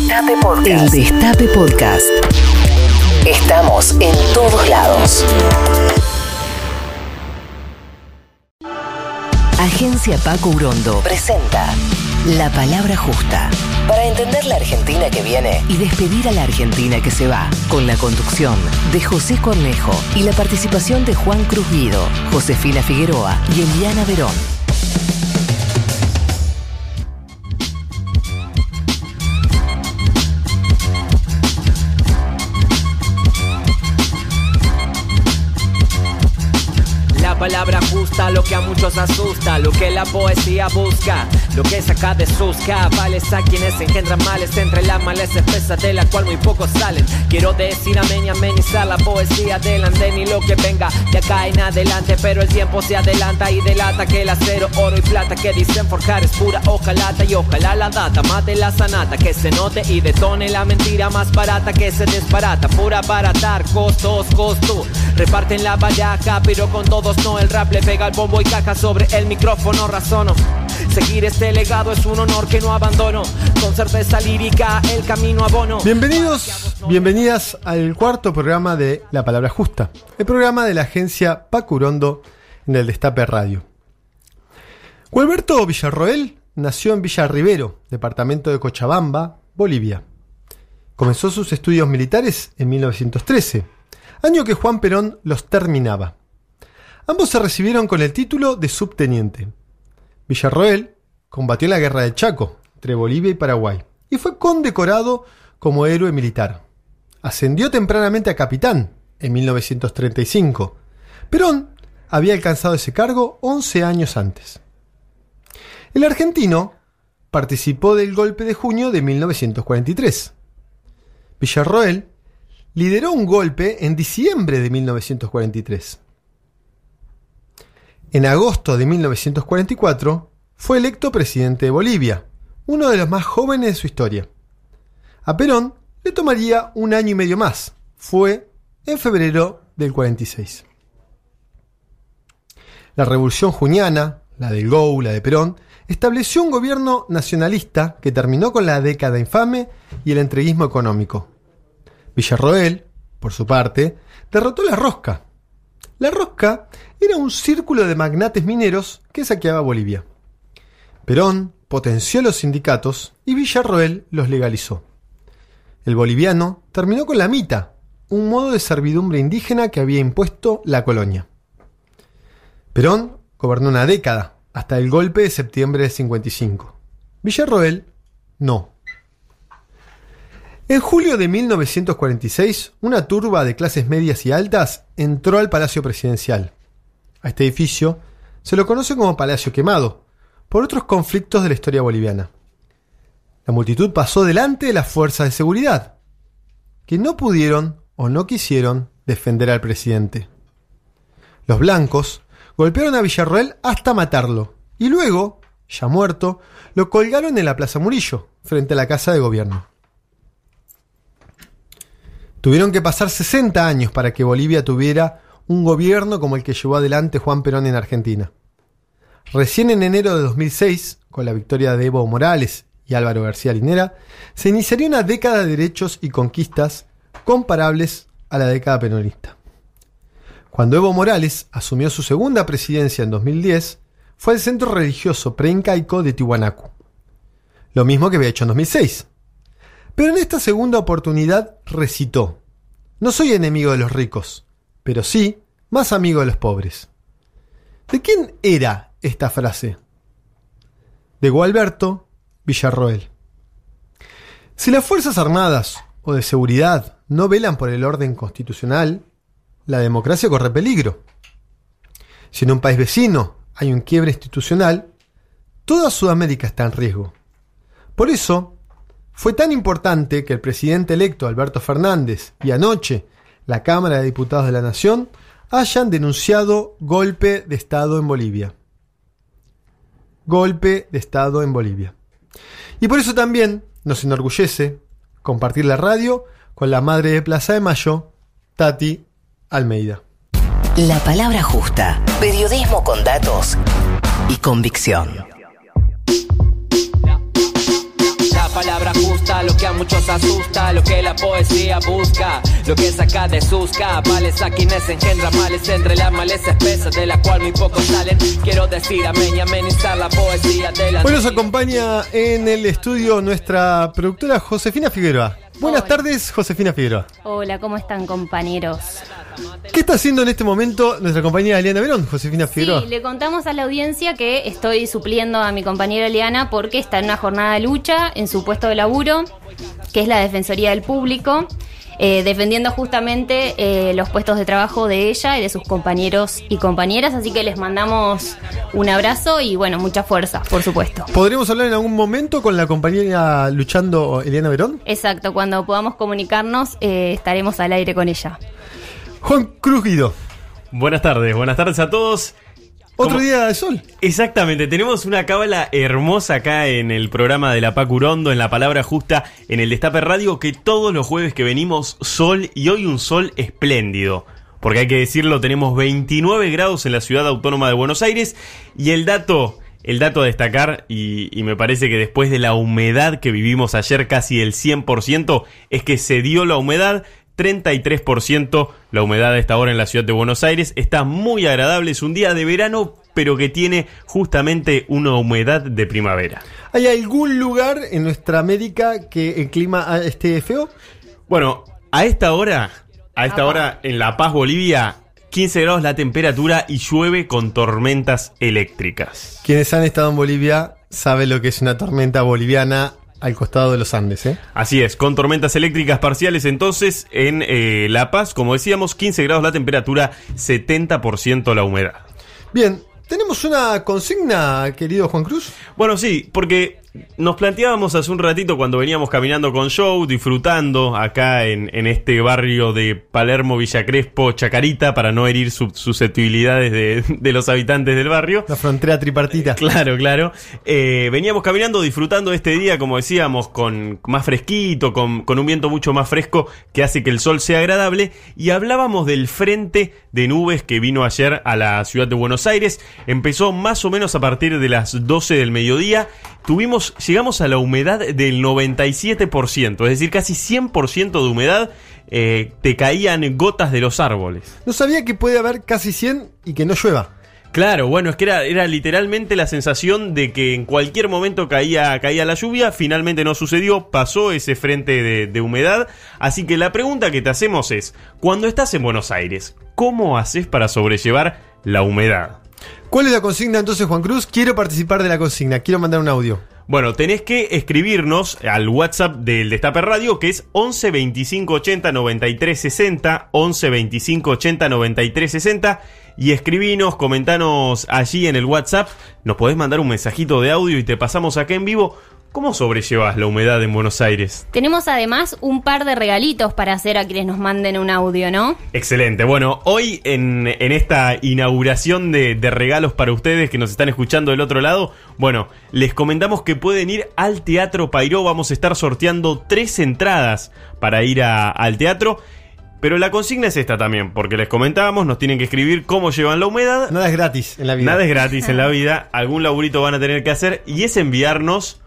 Destape Podcast. El Destape Podcast. Estamos en todos lados. Agencia Paco Urondo presenta La Palabra Justa. Para entender la Argentina que viene y despedir a la Argentina que se va. Con la conducción de José Cornejo y la participación de Juan Cruz Guido, Josefina Figueroa y Eliana Verón. Palabra justa, lo que a muchos asusta, lo que la poesía busca, lo que saca de sus cabales a quienes engendran males entre la maleza espesa de la cual muy pocos salen. Quiero decir amén y amenizar la poesía del andén y lo que venga de acá en adelante, pero el tiempo se adelanta y delata que el acero, oro y plata que dicen forjar es pura hojalata y ojalá la data mate la sanata, que se note y detone la mentira más barata que se desbarata, pura baratar, costos, costo, reparten la vallaca, pero con todos no el pega el bombo y caja sobre el micrófono razono. Seguir este legado es un honor que no abandono. Con certeza lírica, el camino abono. Bienvenidos, bienvenidas al cuarto programa de La Palabra Justa, el programa de la agencia Pacurondo en el Destape Radio. Gualberto Villarroel nació en Villa Rivero, departamento de Cochabamba, Bolivia. Comenzó sus estudios militares en 1913, año que Juan Perón los terminaba. Ambos se recibieron con el título de subteniente. Villarroel combatió la guerra del Chaco entre Bolivia y Paraguay y fue condecorado como héroe militar. Ascendió tempranamente a capitán en 1935. Perón había alcanzado ese cargo 11 años antes. El argentino participó del golpe de junio de 1943. Villarroel lideró un golpe en diciembre de 1943. En agosto de 1944 fue electo presidente de Bolivia, uno de los más jóvenes de su historia. A Perón le tomaría un año y medio más. Fue en febrero del 46. La revolución juniana, la del Gou, la de Perón, estableció un gobierno nacionalista que terminó con la década infame y el entreguismo económico. Villarroel, por su parte, derrotó la rosca. La rosca era un círculo de magnates mineros que saqueaba Bolivia. Perón potenció los sindicatos y Villarroel los legalizó. El boliviano terminó con la mita, un modo de servidumbre indígena que había impuesto la colonia. Perón gobernó una década, hasta el golpe de septiembre de 55. Villarroel, no. En julio de 1946, una turba de clases medias y altas entró al Palacio Presidencial. A este edificio se lo conoce como Palacio Quemado, por otros conflictos de la historia boliviana. La multitud pasó delante de las fuerzas de seguridad, que no pudieron o no quisieron defender al presidente. Los blancos golpearon a Villarroel hasta matarlo, y luego, ya muerto, lo colgaron en la Plaza Murillo, frente a la Casa de Gobierno. Tuvieron que pasar 60 años para que Bolivia tuviera un gobierno como el que llevó adelante Juan Perón en Argentina. Recién en enero de 2006, con la victoria de Evo Morales y Álvaro García Linera, se iniciaría una década de derechos y conquistas comparables a la década peronista. Cuando Evo Morales asumió su segunda presidencia en 2010, fue el centro religioso preincaico de Tiwanaku. Lo mismo que había hecho en 2006. Pero en esta segunda oportunidad recitó, No soy enemigo de los ricos, pero sí más amigo de los pobres. ¿De quién era esta frase? De Gualberto Villarroel. Si las Fuerzas Armadas o de Seguridad no velan por el orden constitucional, la democracia corre peligro. Si en un país vecino hay un quiebre institucional, toda Sudamérica está en riesgo. Por eso, fue tan importante que el presidente electo Alberto Fernández y anoche la Cámara de Diputados de la Nación hayan denunciado golpe de Estado en Bolivia. Golpe de Estado en Bolivia. Y por eso también nos enorgullece compartir la radio con la madre de Plaza de Mayo, Tati Almeida. La palabra justa. Periodismo con datos y convicción palabra justa, lo que a muchos asusta, lo que la poesía busca, lo que saca de sus cabales a quienes engendran males entre la maleza espesa de la cual muy pocos salen. Quiero decir amén y amenizar la poesía de la. Hoy nos acompaña en el estudio nuestra productora Josefina Figueroa. Buenas Hola. tardes, Josefina Figueroa. Hola, ¿cómo están compañeros? ¿Qué está haciendo en este momento nuestra compañera Eliana Verón, Josefina Figueroa? Sí, le contamos a la audiencia que estoy supliendo a mi compañera Eliana porque está en una jornada de lucha en su puesto de laburo, que es la Defensoría del Público, eh, defendiendo justamente eh, los puestos de trabajo de ella y de sus compañeros y compañeras. Así que les mandamos un abrazo y bueno, mucha fuerza, por supuesto. ¿Podremos hablar en algún momento con la compañera luchando Eliana Verón? Exacto, cuando podamos comunicarnos eh, estaremos al aire con ella. Juan Cruz Guido. Buenas tardes, buenas tardes a todos. Otro día de sol. Exactamente, tenemos una cábala hermosa acá en el programa de la Pacurondo, en la palabra justa, en el Destape Radio, que todos los jueves que venimos sol y hoy un sol espléndido. Porque hay que decirlo, tenemos 29 grados en la ciudad autónoma de Buenos Aires y el dato, el dato a destacar, y, y me parece que después de la humedad que vivimos ayer, casi el 100%, es que se dio la humedad, 33% la humedad a esta hora en la ciudad de Buenos Aires. Está muy agradable, es un día de verano, pero que tiene justamente una humedad de primavera. ¿Hay algún lugar en nuestra América que el clima ah, esté feo? Bueno, a esta hora, a esta hora en La Paz, Bolivia, 15 grados la temperatura y llueve con tormentas eléctricas. Quienes han estado en Bolivia saben lo que es una tormenta boliviana al costado de los Andes, ¿eh? Así es, con tormentas eléctricas parciales entonces en eh, La Paz, como decíamos, 15 grados la temperatura, 70% la humedad. Bien, tenemos una consigna, querido Juan Cruz. Bueno, sí, porque nos planteábamos hace un ratito cuando veníamos caminando con Show, disfrutando acá en, en este barrio de Palermo, Villa Crespo, Chacarita, para no herir sus susceptibilidades de, de los habitantes del barrio. La frontera tripartita. Claro, claro. Eh, veníamos caminando, disfrutando este día, como decíamos, con más fresquito, con, con un viento mucho más fresco que hace que el sol sea agradable. Y hablábamos del frente de nubes que vino ayer a la ciudad de Buenos Aires. Empezó más o menos a partir de las 12 del mediodía. Tuvimos, llegamos a la humedad del 97%, es decir, casi 100% de humedad. eh, te caían gotas de los árboles. No sabía que puede haber casi 100 y que no llueva. Claro, bueno, es que era, era literalmente la sensación de que en cualquier momento caía, caía la lluvia, finalmente no sucedió, pasó ese frente de, de humedad, así que la pregunta que te hacemos es, cuando estás en Buenos Aires, ¿cómo haces para sobrellevar la humedad? ¿Cuál es la consigna entonces, Juan Cruz? Quiero participar de la consigna, quiero mandar un audio. Bueno, tenés que escribirnos al WhatsApp del Destape Radio, que es 11 25 80 93 60, 11 25 80 93 60, y escribinos, comentanos allí en el WhatsApp, nos podés mandar un mensajito de audio y te pasamos acá en vivo. ¿Cómo sobrellevas la humedad en Buenos Aires? Tenemos además un par de regalitos para hacer a quienes nos manden un audio, ¿no? Excelente. Bueno, hoy en, en esta inauguración de, de regalos para ustedes que nos están escuchando del otro lado, bueno, les comentamos que pueden ir al Teatro Pairó. Vamos a estar sorteando tres entradas para ir a- al teatro. Pero la consigna es esta también, porque les comentábamos, nos tienen que escribir cómo llevan la humedad. Nada es gratis en la vida. Nada es gratis en la vida, algún laburito van a tener que hacer y es enviarnos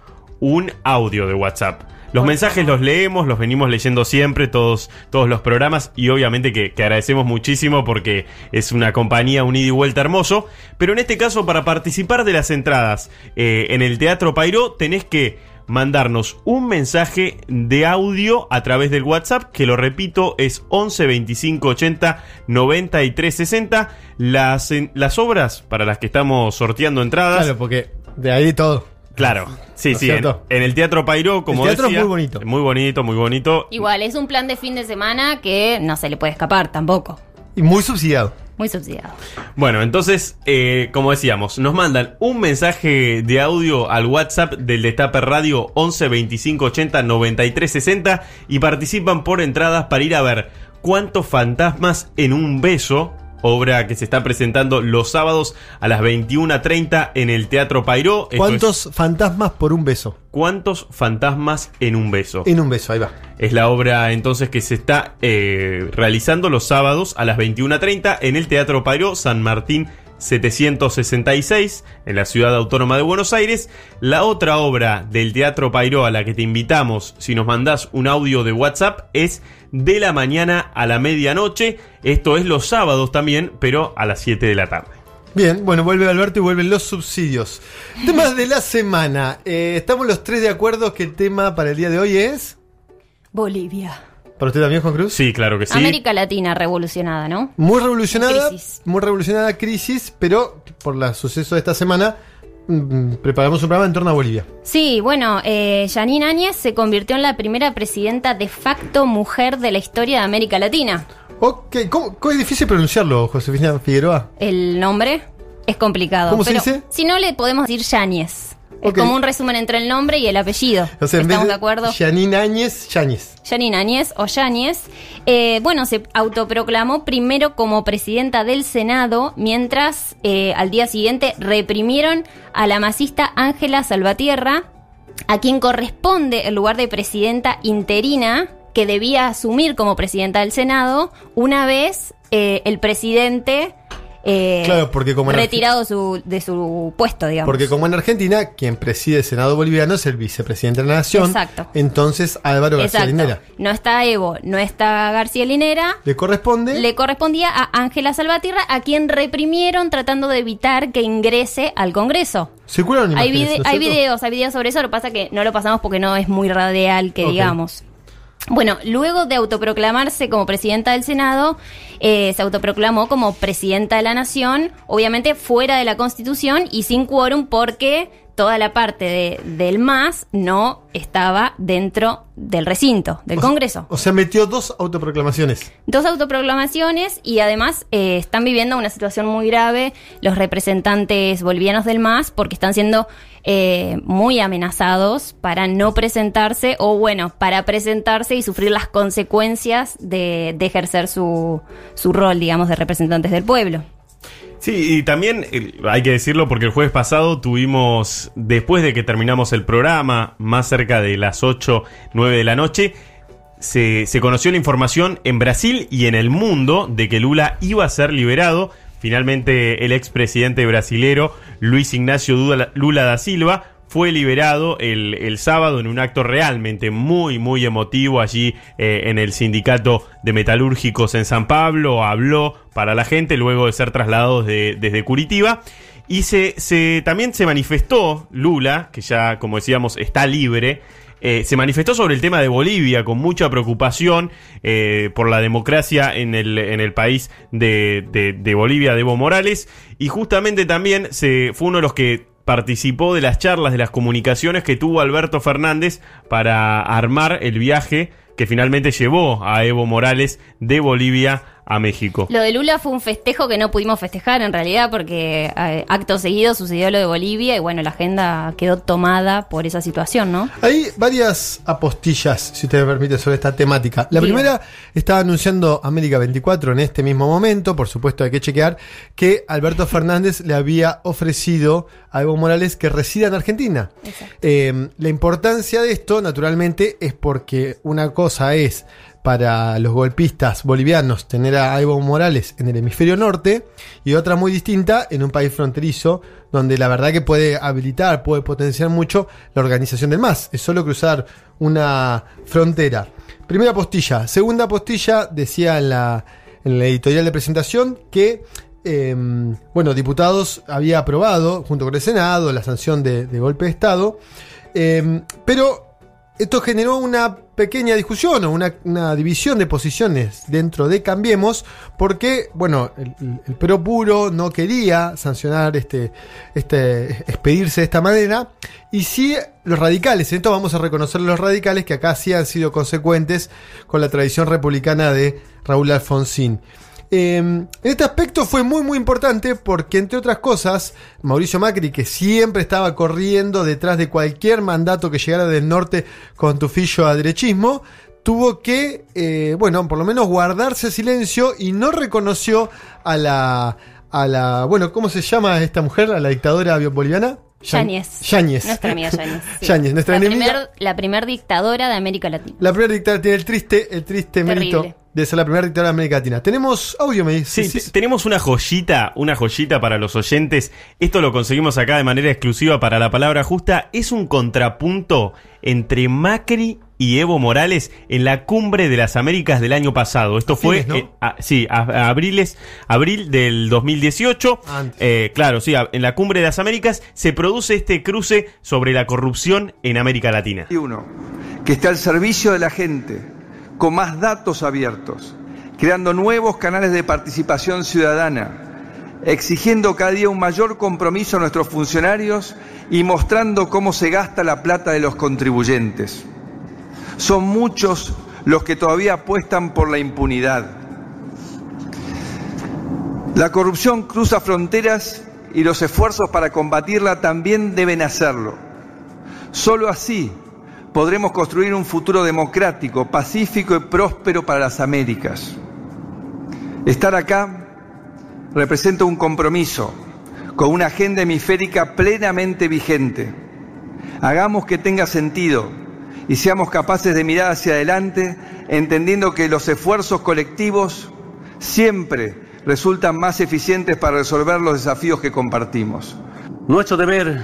un audio de WhatsApp. Los mensajes los leemos, los venimos leyendo siempre, todos, todos los programas, y obviamente que, que agradecemos muchísimo porque es una compañía, un ida y vuelta hermoso. Pero en este caso, para participar de las entradas eh, en el Teatro Pairó, tenés que mandarnos un mensaje de audio a través del WhatsApp, que lo repito, es 11 25 80 93 60. Las, en- las obras para las que estamos sorteando entradas. Claro, porque de ahí todo. Claro, sí, ¿No es sí, en, el Teatro Pairó, como El teatro es decía, muy bonito. Muy bonito, muy bonito. Igual, es un plan de fin de semana que no se le puede escapar tampoco. Y muy subsidiado. Muy subsidiado. Bueno, entonces, eh, como decíamos, nos mandan un mensaje de audio al WhatsApp del Destape Radio 11 25 80 93 60 y participan por entradas para ir a ver cuántos fantasmas en un beso. Obra que se está presentando los sábados a las 21.30 en el Teatro Pairó. Esto es, ¿Cuántos fantasmas por un beso? ¿Cuántos fantasmas en un beso? En un beso, ahí va. Es la obra entonces que se está eh, realizando los sábados a las 21.30 en el Teatro Pairó San Martín 766 en la ciudad autónoma de Buenos Aires. La otra obra del Teatro Pairó a la que te invitamos si nos mandás un audio de WhatsApp es de la mañana a la medianoche. Esto es los sábados también, pero a las 7 de la tarde. Bien, bueno, vuelve Alberto y vuelven los subsidios. Temas de la semana. Eh, estamos los tres de acuerdo que el tema para el día de hoy es. Bolivia. ¿Para usted también, Juan Cruz? Sí, claro que sí. América Latina revolucionada, ¿no? Muy revolucionada, Crisis. muy revolucionada crisis, pero por los sucesos de esta semana preparamos un programa en torno a Bolivia. Sí, bueno, eh, Janine Áñez se convirtió en la primera presidenta de facto mujer de la historia de América Latina. Ok, ¿cómo, cómo es difícil pronunciarlo, Josefina Figueroa? El nombre es complicado. ¿Cómo se dice? Si no, le podemos decir Yáñez. Es como un resumen entre el nombre y el apellido. O sea, ¿Estamos de acuerdo? Janine Áñez, Yáñez. Janine Áñez o Yáñez, eh, bueno, se autoproclamó primero como presidenta del Senado, mientras eh, al día siguiente reprimieron a la masista Ángela Salvatierra, a quien corresponde el lugar de presidenta interina que debía asumir como presidenta del Senado una vez eh, el presidente eh, Claro, porque como retirado su- de su puesto, digamos. Porque como en Argentina, quien preside el Senado boliviano es el vicepresidente de la Nación. Exacto. Entonces, Álvaro García Exacto. Linera. No está Evo, no está García Linera, Le corresponde... le correspondía a Ángela Salvatierra, a quien reprimieron tratando de evitar que ingrese al Congreso. Circularon Hay, imágenes, vide- ¿no hay videos, hay videos sobre eso, lo que pasa que no lo pasamos porque no es muy radial que digamos. Bueno, luego de autoproclamarse como presidenta del Senado, eh, se autoproclamó como presidenta de la Nación, obviamente fuera de la Constitución y sin quórum porque toda la parte de- del MAS no estaba dentro del recinto del O Congreso. O sea, metió dos autoproclamaciones. Dos autoproclamaciones y además eh, están viviendo una situación muy grave los representantes bolivianos del MAS porque están siendo eh, muy amenazados para no presentarse o bueno, para presentarse y sufrir las consecuencias de, de ejercer su, su rol, digamos, de representantes del pueblo. Sí, y también hay que decirlo porque el jueves pasado tuvimos, después de que terminamos el programa, más cerca de las 8, 9 de la noche, se, se conoció la información en Brasil y en el mundo de que Lula iba a ser liberado. Finalmente el expresidente brasilero Luis Ignacio Lula da Silva fue liberado el, el sábado en un acto realmente muy, muy emotivo allí eh, en el sindicato de metalúrgicos en San Pablo. Habló para la gente luego de ser trasladado de- desde Curitiba. Y se, se- también se manifestó Lula, que ya, como decíamos, está libre. Eh, se manifestó sobre el tema de Bolivia con mucha preocupación eh, por la democracia en el, en el país de, de- de Bolivia, de Evo Morales. Y justamente también se, fue uno de los que participó de las charlas, de las comunicaciones que tuvo Alberto Fernández para armar el viaje que finalmente llevó a Evo Morales de Bolivia a México. Lo de Lula fue un festejo que no pudimos festejar en realidad porque eh, acto seguido sucedió lo de Bolivia y bueno, la agenda quedó tomada por esa situación, ¿no? Hay varias apostillas, si usted me permite, sobre esta temática. La primera está anunciando América 24 en este mismo momento, por supuesto hay que chequear, que Alberto Fernández le había ofrecido a Evo Morales que resida en Argentina. Eh, la importancia de esto, naturalmente, es porque una cosa es para los golpistas bolivianos tener a Evo Morales en el hemisferio norte y otra muy distinta en un país fronterizo donde la verdad que puede habilitar, puede potenciar mucho la organización del MAS. Es solo cruzar una frontera. Primera postilla. Segunda postilla, decía en la, en la editorial de presentación que eh, bueno, diputados había aprobado, junto con el Senado, la sanción de, golpe de Estado, eh, pero esto generó una pequeña discusión o una, división de posiciones dentro de Cambiemos, porque, bueno, el, el- Puro no quería sancionar este, este, expedirse de esta manera, y sí los radicales, esto vamos a reconocer a los radicales que acá sí han sido consecuentes con la tradición republicana de Raúl Alfonsín. Eh, en este aspecto fue muy muy importante porque entre otras cosas Mauricio Macri que siempre estaba corriendo detrás de cualquier mandato que llegara del norte con tufillo a derechismo tuvo que eh, bueno por lo menos guardarse silencio y no reconoció a la a la bueno cómo se llama esta mujer a la dictadora boliviana Yáñez. Yáñez Nuestra amiga Yáñez. sí. Yáñez, nuestra la enemiga primer, la primer dictadora de América Latina. la primera dictadora tiene el triste el triste Terrible. mérito de ser la primera dictadura de América Latina. Tenemos audio, me Sí, dice. te- tenemos una joyita, una joyita para los oyentes. Esto lo conseguimos acá de manera exclusiva para la palabra justa. Es un contrapunto entre Macri y Evo Morales en la cumbre de las Américas del año pasado. Esto fue, eh, a- sí, a, a abriles- abril del 2018. Antes. Eh, claro, sí, a- en la cumbre de las Américas se produce este cruce sobre la corrupción en América Latina. y uno, que esté al servicio de la gente, con más datos abiertos, creando nuevos canales de participación ciudadana, exigiendo cada día un mayor compromiso a nuestros funcionarios y mostrando cómo se gasta la plata de los contribuyentes. Son muchos los que todavía apuestan por la impunidad. La corrupción cruza fronteras y los esfuerzos para combatirla también deben hacerlo. Solo así podremos construir un futuro democrático, pacífico y próspero para las Américas. Estar acá representa un compromiso con una agenda hemisférica plenamente vigente. Hagamos que tenga sentido y seamos capaces de mirar hacia adelante entendiendo que los esfuerzos colectivos siempre resultan más eficientes para resolver los desafíos que compartimos. Nuestro deber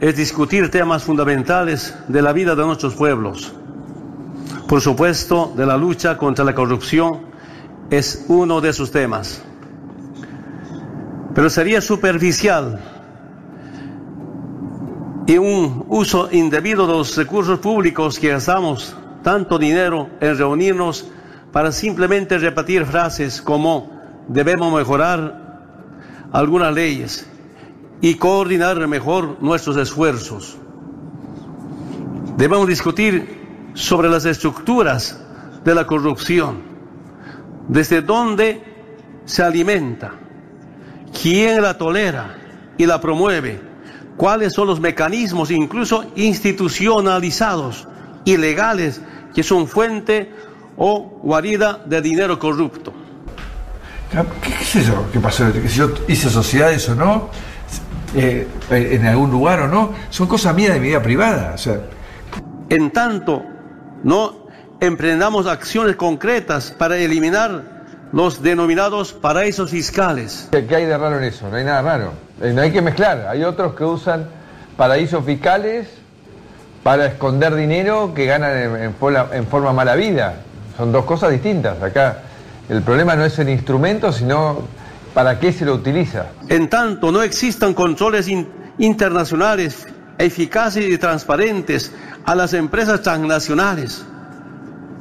es discutir temas fundamentales de la vida de nuestros pueblos. Por supuesto, de la lucha contra la corrupción es uno de esos temas. Pero sería superficial y un uso indebido de los recursos públicos que gastamos tanto dinero en reunirnos para simplemente repetir frases como debemos mejorar algunas leyes y coordinar mejor nuestros esfuerzos. Debemos discutir sobre las estructuras de la corrupción, desde dónde se alimenta, quién la tolera y la promueve, cuáles son los mecanismos, incluso institucionalizados y legales, que son fuente o guarida de dinero corrupto. ¿Qué, qué es eso? ¿Qué pasó? Si yo hice sociedades o no, eh, en algún lugar o no, son cosas mías de mi vida privada. O sea, En tanto, no emprendamos acciones concretas para eliminar los denominados paraísos fiscales. ¿Qué hay de raro en eso? No hay nada raro. Eh, No hay que mezclar. Hay otros que usan paraísos fiscales para esconder dinero que ganan en, en forma, en forma mala vida. Son dos cosas distintas. Acá el problema no es el instrumento, sino para qué se lo utiliza. En tanto, no existan controles in- internacionales eficaces y transparentes a las empresas transnacionales,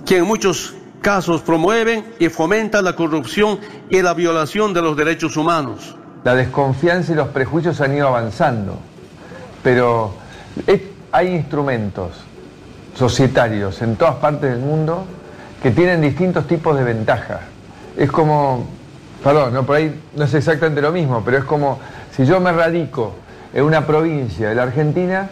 que en muchos casos promueven y fomentan la corrupción y la violación de los derechos humanos. La desconfianza y los prejuicios han ido avanzando. Pero hay instrumentos societarios en todas partes del mundo que tienen distintos tipos de ventajas. Es como, perdón, no, por ahí no es exactamente lo mismo, pero es como si yo me radico en una provincia de la Argentina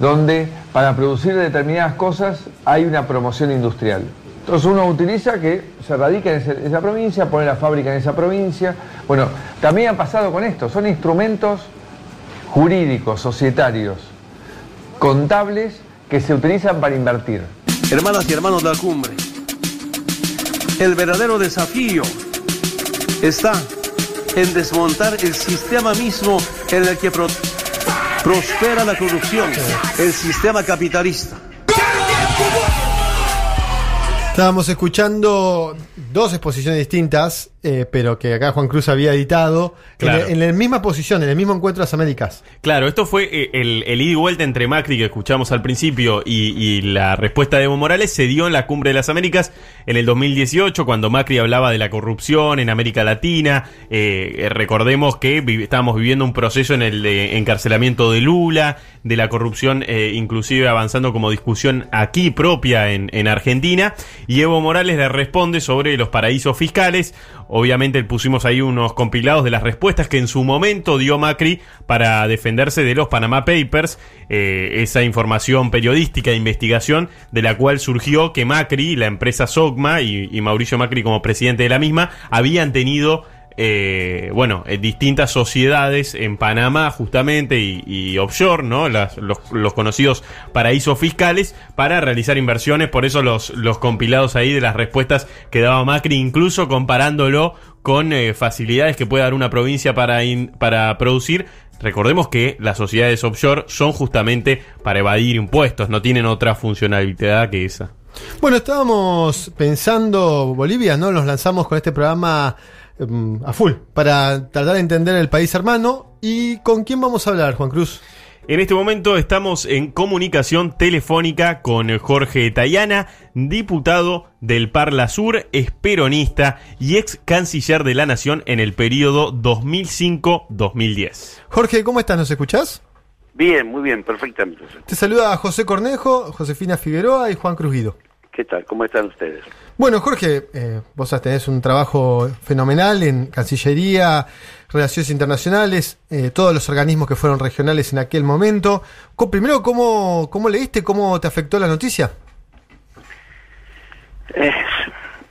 donde para producir determinadas cosas hay una promoción industrial. Entonces uno utiliza que se radica en esa provincia, pone la fábrica en esa provincia. Bueno, también ha pasado con esto, son instrumentos jurídicos, societarios, contables que se utilizan para invertir. Hermanas y hermanos de la cumbre, el verdadero desafío está en desmontar el sistema mismo en el que pro- prospera la corrupción, el sistema capitalista. Estábamos escuchando dos exposiciones distintas, eh, pero que acá Juan Cruz había editado, Claro. en, la- en la misma posición, en el mismo encuentro de las Américas. Claro, esto fue eh, el, el ida y vuelta entre Macri que escuchamos al principio y, y la respuesta de Evo Morales se dio en la Cumbre de las Américas en el 2018 cuando Macri hablaba de la corrupción en América Latina. Eh, eh, recordemos que vi- estábamos viviendo un proceso en el de encarcelamiento de Lula, de la corrupción eh, inclusive avanzando como discusión aquí propia en, en Argentina. Y Evo Morales le responde sobre los paraísos fiscales. Obviamente pusimos ahí unos compilados de las respuestas que en su momento dio Macri para defenderse de los Panama Papers, eh, esa información periodística de investigación de la cual surgió que Macri, la empresa Sogma y, y Mauricio Macri como presidente de la misma, habían tenido eh, bueno, eh, distintas sociedades en Panamá justamente y, y offshore, ¿no? Las- los, los conocidos paraísos fiscales para realizar inversiones, por eso los, los compilados ahí de las respuestas que daba Macri, incluso comparándolo con eh, facilidades que puede dar una provincia para, para producir. Recordemos que las sociedades offshore son justamente para evadir impuestos, no tienen otra funcionalidad que esa. Bueno, estábamos pensando Bolivia, ¿no? Nos lanzamos con este programa em, a full para tratar de entender el país hermano. ¿Y con quién vamos a hablar, Juan Cruz? En este momento estamos en comunicación telefónica con Jorge Tayana, diputado del Parla Sur, es peronista y ex canciller de la Nación en el periodo 2005-2010. Jorge, ¿cómo estás? ¿Nos escuchás? Bien, muy bien, perfectamente. Te saluda José Cornejo, Josefina Figueroa y Juan Cruz Guido. ¿Qué tal? ¿Cómo están ustedes? Bueno, Jorge, eh, vos tenés un trabajo fenomenal en Cancillería, Relaciones Internacionales, eh, todos los organismos que fueron regionales en aquel momento. Primero, ¿cómo, ¿cómo leíste? ¿Cómo te afectó la noticia? Es,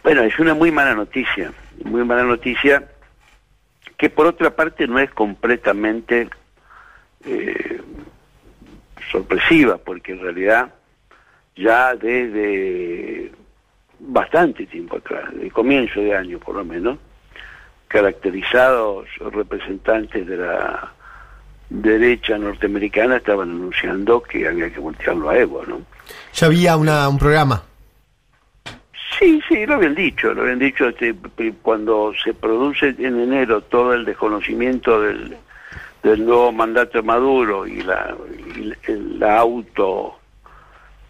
bueno, es una muy mala noticia, muy mala noticia que por otra parte no es completamente eh, sorpresiva, porque en realidad ya desde bastante tiempo atrás, de comienzo de año por lo menos, caracterizados representantes de la derecha norteamericana estaban anunciando que había que voltearlo a Evo, ¿no? Ya había una, un programa. Sí, sí, lo habían dicho, lo habían dicho este, cuando se produce en enero todo el desconocimiento del, del nuevo mandato de Maduro y la, y la auto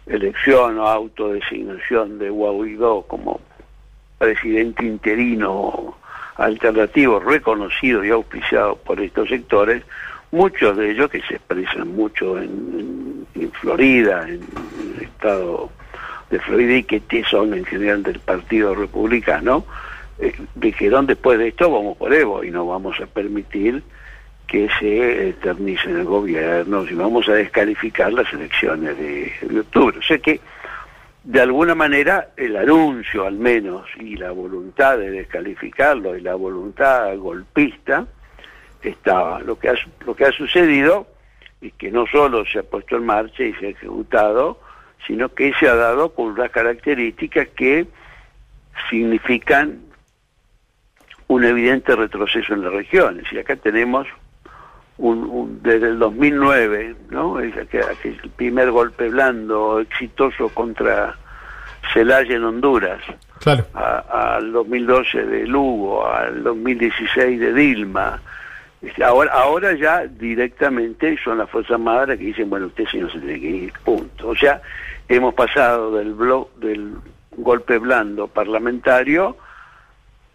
elección o autodesignación de Guaidó como presidente interino alternativo reconocido y auspiciado por estos sectores, muchos de ellos que se expresan mucho en, Florida, en el estado de Florida y que son en general del Partido Republicano, eh, dijeron después de esto vamos por Evo y no vamos a permitir que se eternice en el gobierno y vamos a descalificar las elecciones de, octubre. O sea que de alguna manera el anuncio al menos y la voluntad de descalificarlo y la voluntad golpista estaba. Lo que ha, lo que ha sucedido es que no solo se ha puesto en marcha y se ha ejecutado, sino que se ha dado con unas características que significan un evidente retroceso en las regiones. Y acá tenemos un, un- desde el 2009, ¿no? Aquel, aquel primer golpe blando exitoso contra Celaya en Honduras, Claro. a- al 2012 de Lugo, al 2016 de Dilma. Ahora, ahora ya directamente son las Fuerzas Armadas que dicen, bueno, usted señor se tiene que ir, punto. O sea, hemos pasado del, blo- del golpe blando parlamentario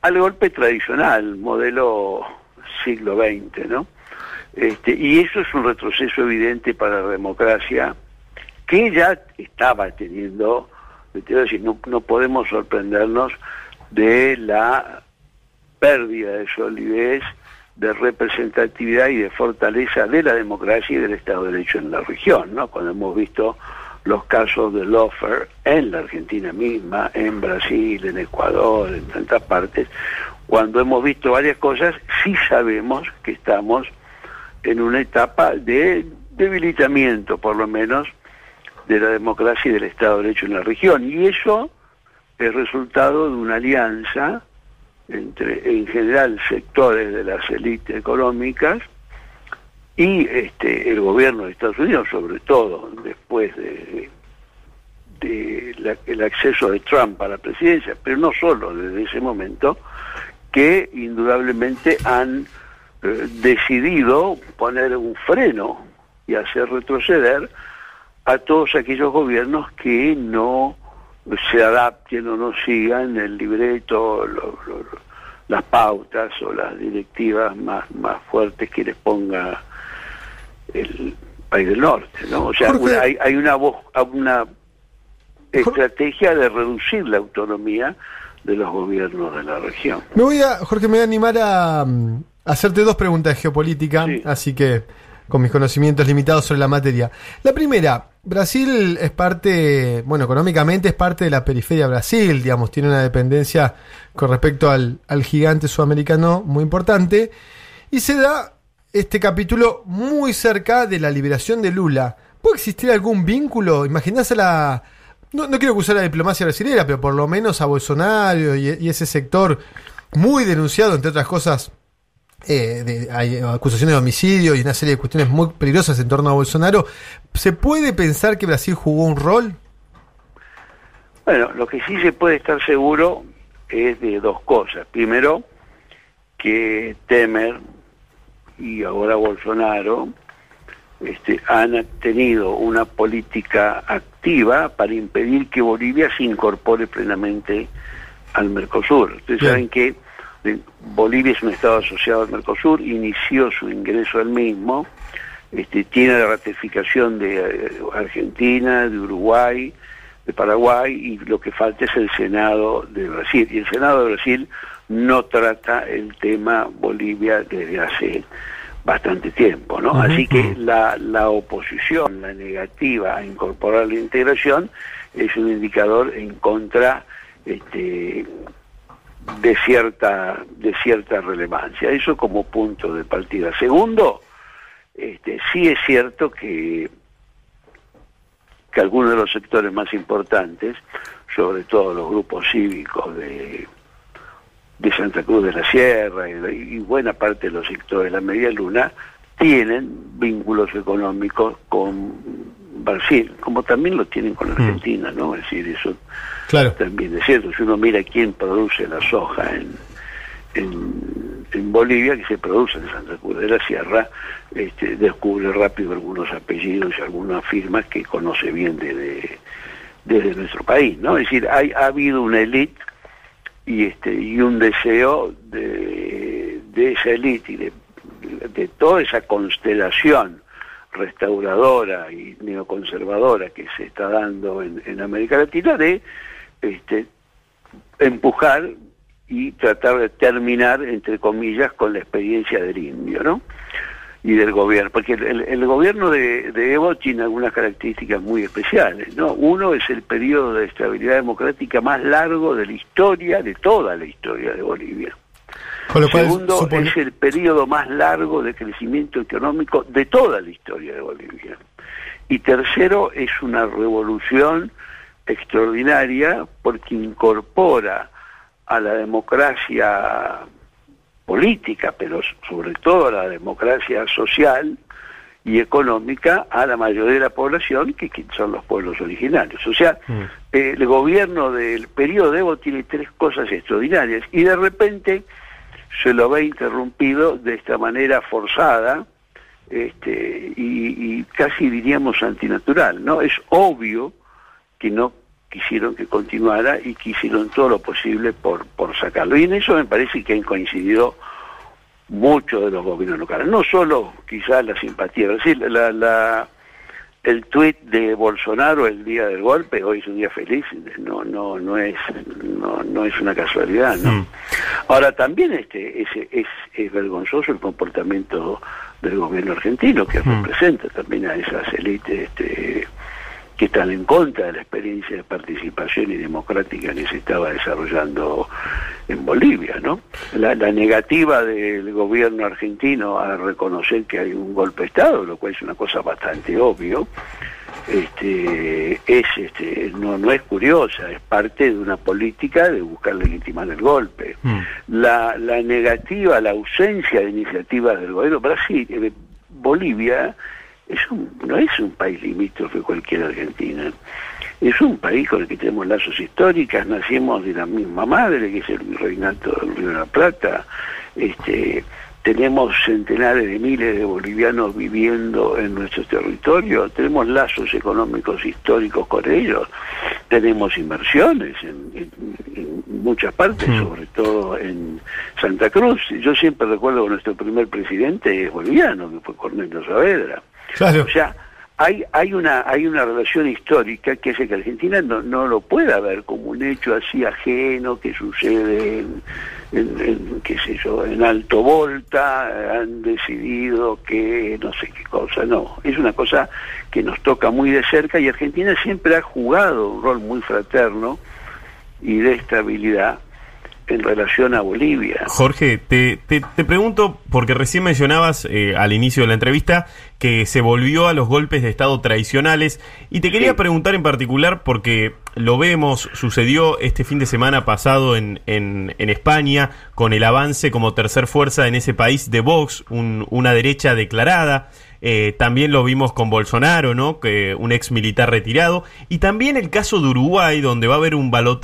al golpe tradicional, modelo siglo XX, ¿no? Este, y eso es un retroceso evidente para la democracia que ya estaba teniendo, te quiero decir, no, no podemos sorprendernos de la pérdida de solidez, de representatividad y de fortaleza de la democracia y del Estado de Derecho en la región, ¿no? Cuando hemos visto los casos de Lofer en la Argentina misma, en Brasil, en Ecuador, en tantas partes, cuando hemos visto varias cosas, sí sabemos que estamos en una etapa de debilitamiento, por lo menos, de la democracia y del Estado de Derecho en la región. Y eso es resultado de una alianza entre, en general, sectores de las élites económicas y este, el gobierno de Estados Unidos, sobre todo después de, el acceso de Trump a la presidencia, pero no solo desde ese momento, que indudablemente han eh, decidido poner un freno y hacer retroceder a todos aquellos gobiernos que no se adapten o no sigan el libreto, lo- lo- lo- las pautas o las directivas más, más fuertes que les ponga el país del norte, ¿no? O sea, Jorge. una- hay, hay una voz, una estrategia de reducir la autonomía de los gobiernos de la región. Me voy a, Jorge, me voy a animar a hacerte dos preguntas de geopolítica, Sí. así que con mis conocimientos limitados sobre la materia. La primera, Brasil es parte, bueno, económicamente es parte de la periferia de Brasil, digamos, tiene una dependencia con respecto al, al gigante sudamericano muy importante, y se da este capítulo muy cerca de la liberación de Lula. ¿Puede existir algún vínculo? Imaginás a la... No, no quiero acusar a la diplomacia brasileña, pero por lo menos a Bolsonaro y, y ese sector muy denunciado, entre otras cosas, eh, de- hay acusaciones de homicidio y una serie de cuestiones muy peligrosas en torno a Bolsonaro. ¿Se puede pensar que Brasil jugó un rol? Bueno, lo que sí se puede estar seguro es de dos cosas. Primero, que Temer y ahora Bolsonaro este, han tenido una política activa para impedir que Bolivia se incorpore plenamente al Mercosur. Ustedes Bien. saben que Bolivia es un Estado asociado al Mercosur, inició su ingreso al mismo, este, tiene la ratificación de eh, Argentina, de Uruguay, de Paraguay y lo que falta es el Senado de Brasil. Y el Senado de Brasil no trata el tema Bolivia desde hace bastante tiempo, ¿no? Así que la, la oposición, la negativa a incorporar la integración es un indicador en contra este, de cierta de cierta relevancia. Eso como punto de partida. Segundo, este, sí es cierto que que algunos de los sectores más importantes, sobre todo los grupos cívicos de, de Santa Cruz de la Sierra y, y buena parte de los sectores de la Media Luna, tienen vínculos económicos con Brasil, como también lo tienen con Argentina, ¿no? Es decir, eso Claro. también es cierto. Si uno mira quién produce la soja en, en, en Bolivia, que se produce en Santa Cruz de la Sierra, este, descubre rápido algunos apellidos y algunas firmas que conoce bien desde, desde nuestro país, ¿no? Es decir, hay, ha habido una élite y este y un deseo de, de esa élite y de, de toda esa constelación restauradora y neoconservadora que se está dando en, América Latina de este, empujar y tratar de terminar, entre comillas, con la experiencia del indio, ¿no? Y del gobierno, porque el, gobierno de, de Evo tiene algunas características muy especiales, ¿no? Uno es el periodo de estabilidad democrática más largo de la historia, de toda la historia de Bolivia. Segundo, supone- es el periodo más largo de crecimiento económico de toda la historia de Bolivia. Y tercero, es una revolución extraordinaria porque incorpora a la democracia política, pero sobre todo a la democracia social y económica a la mayoría de la población, que, son los pueblos originarios. O sea, eh, el gobierno del periodo de Evo tiene tres cosas extraordinarias y de repente se lo ve interrumpido de esta manera forzada este, y, y casi diríamos antinatural, ¿no? Es obvio que no quisieron que continuara y que hicieron todo lo posible por, por sacarlo. Y en eso me parece que han coincidido muchos de los gobiernos locales, no solo quizás la simpatía, es decir, la, la, el tuit de Bolsonaro el día del golpe, hoy es un día feliz, no, no, no es, no, no es una casualidad, ¿no? Ahora también este, es, es, es vergonzoso el comportamiento del gobierno argentino que representa también a esas élites este, que están en contra de la experiencia de participación y democrática que se estaba desarrollando en Bolivia, ¿no? La, la negativa del gobierno argentino a reconocer que hay un golpe de Estado, lo cual es una cosa bastante obvio, este, es, este, no, no es curiosa, es parte de una política de buscar legitimar el golpe. La, la negativa, la ausencia de iniciativas del gobierno, Brasil, eh, Bolivia es un, no es un país limítrofe cualquier Argentina. Es un país con el que tenemos lazos históricos, nacimos de la misma madre, que es el virreinato del Río de la Plata. Este, tenemos centenares de miles de bolivianos viviendo en nuestros territorios, tenemos lazos económicos históricos con ellos, tenemos inversiones en, en- en muchas partes, sobre todo en Santa Cruz. Yo siempre recuerdo que nuestro primer presidente es boliviano, que fue Cornelio Saavedra. O sea, hay, hay, una, hay una relación histórica que hace que Argentina no, no lo pueda ver como un hecho así ajeno que sucede qué sé yo, en Alto Volta, han decidido que no sé qué cosa, no, es una cosa que nos toca muy de cerca y Argentina siempre ha jugado un rol muy fraterno y de estabilidad en relación a Bolivia. Jorge, te, te, te pregunto, porque recién mencionabas eh, al inicio de la entrevista que se volvió a los golpes de Estado tradicionales, y te quería Sí. preguntar en particular porque lo vemos, sucedió este fin de semana pasado en, en, en España, con el avance como tercer fuerza en ese país de Vox, un- una derecha declarada. Eh, también lo vimos con Bolsonaro, ¿no? Que un ex militar retirado. Y también el caso de Uruguay, donde va a haber un balotaje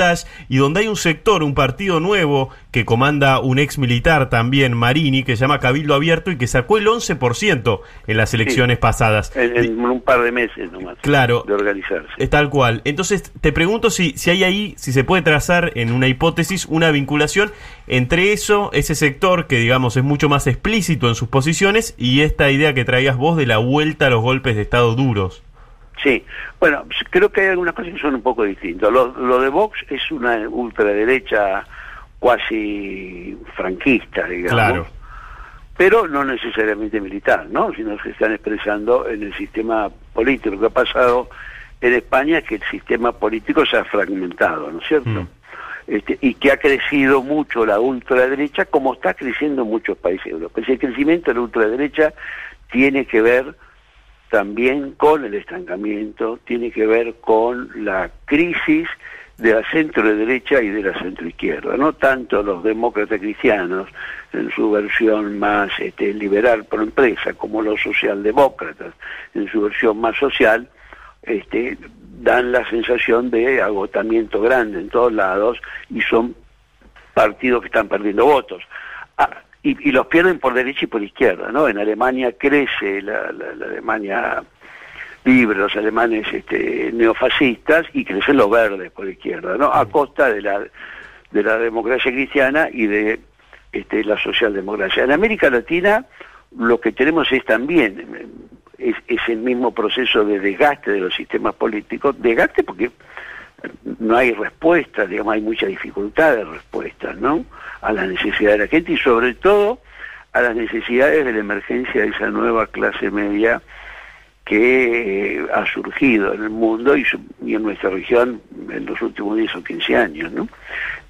y donde hay un sector, un partido nuevo que comanda un ex militar también, Marini, que se llama Cabildo Abierto y que sacó el 11% en las elecciones pasadas. En, en un par de meses nomás. Claro. De organizarse. Es tal cual. Entonces, te pregunto si, si hay ahí, si se puede trazar en una hipótesis una vinculación entre eso, ese sector que digamos es mucho más explícito en sus posiciones y esta idea que traías vos de la vuelta a los golpes de Estado duros. Sí, bueno, creo que hay algunas cosas que son un poco distintas. Lo, lo de Vox es una ultraderecha cuasi franquista, digamos. Claro. Pero no necesariamente militar, ¿no? Sino que se están expresando en el sistema político. Lo que ha pasado en España es que el sistema político se ha fragmentado, ¿no es cierto? Mm. Este, y que ha crecido mucho la ultraderecha como está creciendo en muchos países europeos. El crecimiento de la ultraderecha tiene que ver también con el estancamiento, tiene que ver con la crisis de la centro derecha y de la centro izquierda, no tanto los demócratas cristianos en su versión más este, liberal por empresa, como los socialdemócratas en su versión más social, este, dan la sensación de agotamiento grande en todos lados y son partidos que están perdiendo votos. Ah, y, y los pierden por derecha y por izquierda, ¿no? En Alemania crece la Alemania libre, los alemanes este, neofascistas, y crecen los verdes por izquierda, ¿no? A costa de la, de la democracia cristiana y de este, la socialdemocracia. En América Latina lo que tenemos es también es, es el mismo proceso de desgaste de los sistemas políticos, desgaste porque no hay respuesta, digamos, hay mucha dificultad de respuesta, ¿no? A las necesidades de la gente y sobre todo a las necesidades de la emergencia de esa nueva clase media que eh, ha surgido en el mundo y, su- y en nuestra región en los últimos 10 o 15 años, ¿no?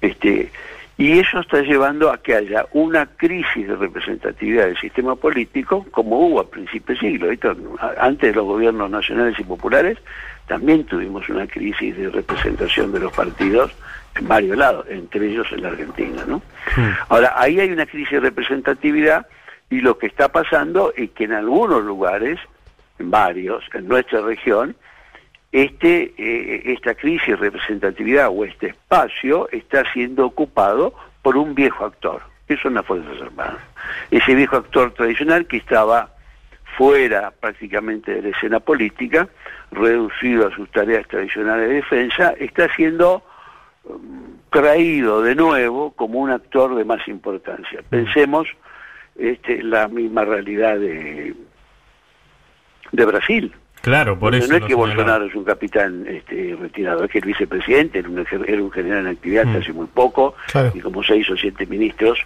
Este, y eso está llevando a que haya una crisis de representatividad del sistema político, como hubo a principios de siglo. Esto, Antes de los gobiernos nacionales y populares, también tuvimos una crisis de representación de los partidos en varios lados, entre ellos en la Argentina, ¿no? Ahora, ahí hay una crisis de representatividad y lo que está pasando es que en algunos lugares, varios, en nuestra región, este, eh, esta crisis de representatividad o este espacio está siendo ocupado por un viejo actor, que son las Fuerzas Armadas. Ese viejo actor tradicional que estaba fuera prácticamente de la escena política, reducido a sus tareas tradicionales de defensa, está siendo um, traído de nuevo como un actor de más importancia. Pensemos este, la misma realidad de, de Brasil. Claro, por eso. no es que. Bolsonaro es un capitán este, retirado, es que el vicepresidente era un, era un general en actividad hasta Mm. hace muy poco, Claro. y como seis o siete ministros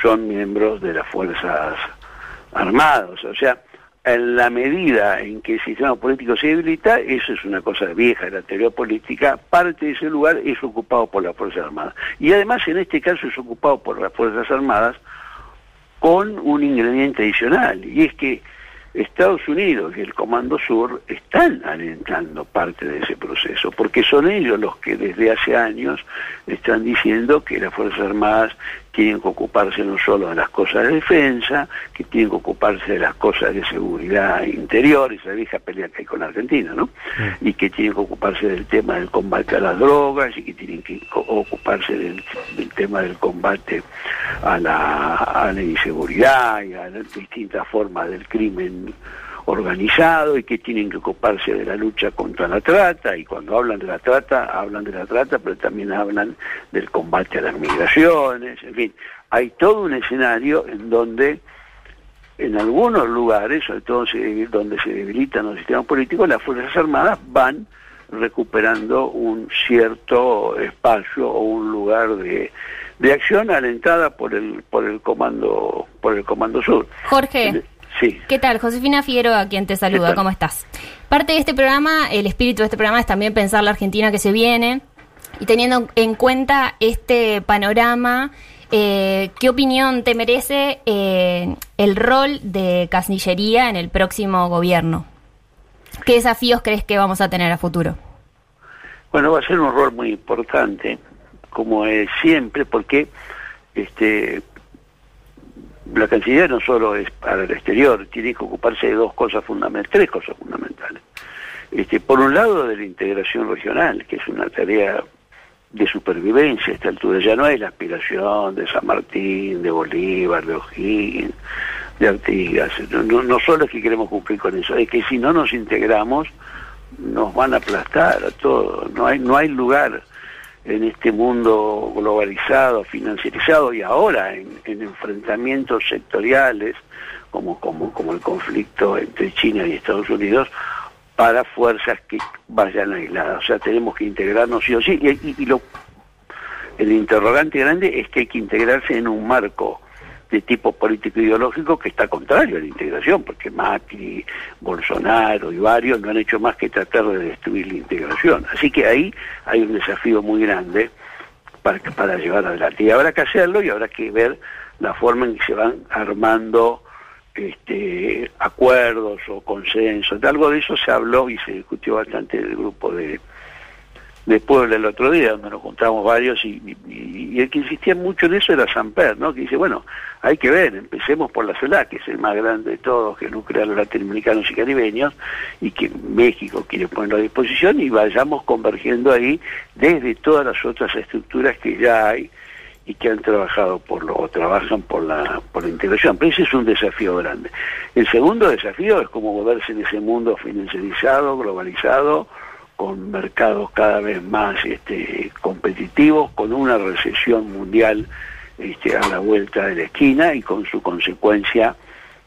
son miembros de las Fuerzas Armadas. O sea, en la medida en que el sistema político se debilita, eso es una cosa vieja de la teoría política, parte de ese lugar es ocupado por las Fuerzas Armadas. Y además en este caso es ocupado por las Fuerzas Armadas con un ingrediente adicional, y es que Estados Unidos y el Comando Sur están alentando parte de ese proceso, porque son ellos los que desde hace años están diciendo que las Fuerzas Armadas tienen que ocuparse no solo de las cosas de defensa, que tienen que ocuparse de las cosas de seguridad interior, esa vieja pelea que hay con Argentina, ¿no? Y que tienen que ocuparse del tema del combate a las drogas y que tienen que ocuparse del, del tema del combate a la, a la inseguridad y a las distintas formas del crimen organizado y que tienen que ocuparse de la lucha contra la trata y cuando hablan de la trata hablan de la trata pero también hablan del combate a las migraciones en fin hay todo un escenario en donde en algunos lugares, sobre todo donde se debilitan los sistemas políticos, las Fuerzas Armadas van recuperando un cierto espacio o un lugar de, de acción alentada por el por el comando por el comando sur. Jorge. Sí. ¿Qué tal? Josefina Figueroa, a quien te saluda. ¿Cómo estás? Parte de este programa, el espíritu de este programa es también pensar la Argentina que se viene y teniendo en cuenta este panorama, eh, ¿qué opinión te merece eh, el rol de Cancillería en el próximo gobierno? ¿Qué desafíos crees que vamos a tener a futuro? Bueno, va a ser un rol muy importante, como es siempre, porque este la Cancillería no solo es para el exterior, tiene que ocuparse de dos cosas fundamentales, tres cosas fundamentales. Este, por un lado, de la integración regional, que es una tarea de supervivencia a esta altura. Ya no hay la aspiración de San Martín, de Bolívar, de O'Higgins, de Artigas. No, no, no solo es que queremos cumplir con eso, es que si no nos integramos, nos van a aplastar a todos. No hay, no hay lugar en este mundo globalizado, financiarizado y ahora en, en enfrentamientos sectoriales como, como, como el conflicto entre China y Estados Unidos para fuerzas que vayan aisladas. O sea, tenemos que integrarnos sí o sí. Y- y lo, el interrogante grande es que hay que integrarse en un marco de tipo político ideológico que está contrario a la integración, porque Macri, Bolsonaro y varios no han hecho más que tratar de destruir la integración. Así que ahí hay un desafío muy grande para, para llevar adelante. Y habrá que hacerlo y habrá que ver la forma en que se van armando este, acuerdos o consensos. De algo de eso se habló y se discutió bastante en el grupo de, de Puebla el otro día, donde nos juntamos varios y, el que insistía mucho en eso era Samper, ¿no? que dice, bueno, hay que ver, empecemos por la CELAC, que es el más grande de todos, que nuclea a los latinoamericanos y caribeños, y que México quiere ponerlo a disposición, y vayamos convergiendo ahí desde todas las otras estructuras que ya hay y que han trabajado por lo, trabajan por la, por la integración. Pero ese es un desafío grande. El segundo desafío es cómo moverse en ese mundo financiarizado, globalizado, con mercados cada vez más este, competitivos, con una recesión mundial este, a la vuelta de la esquina y con su consecuencia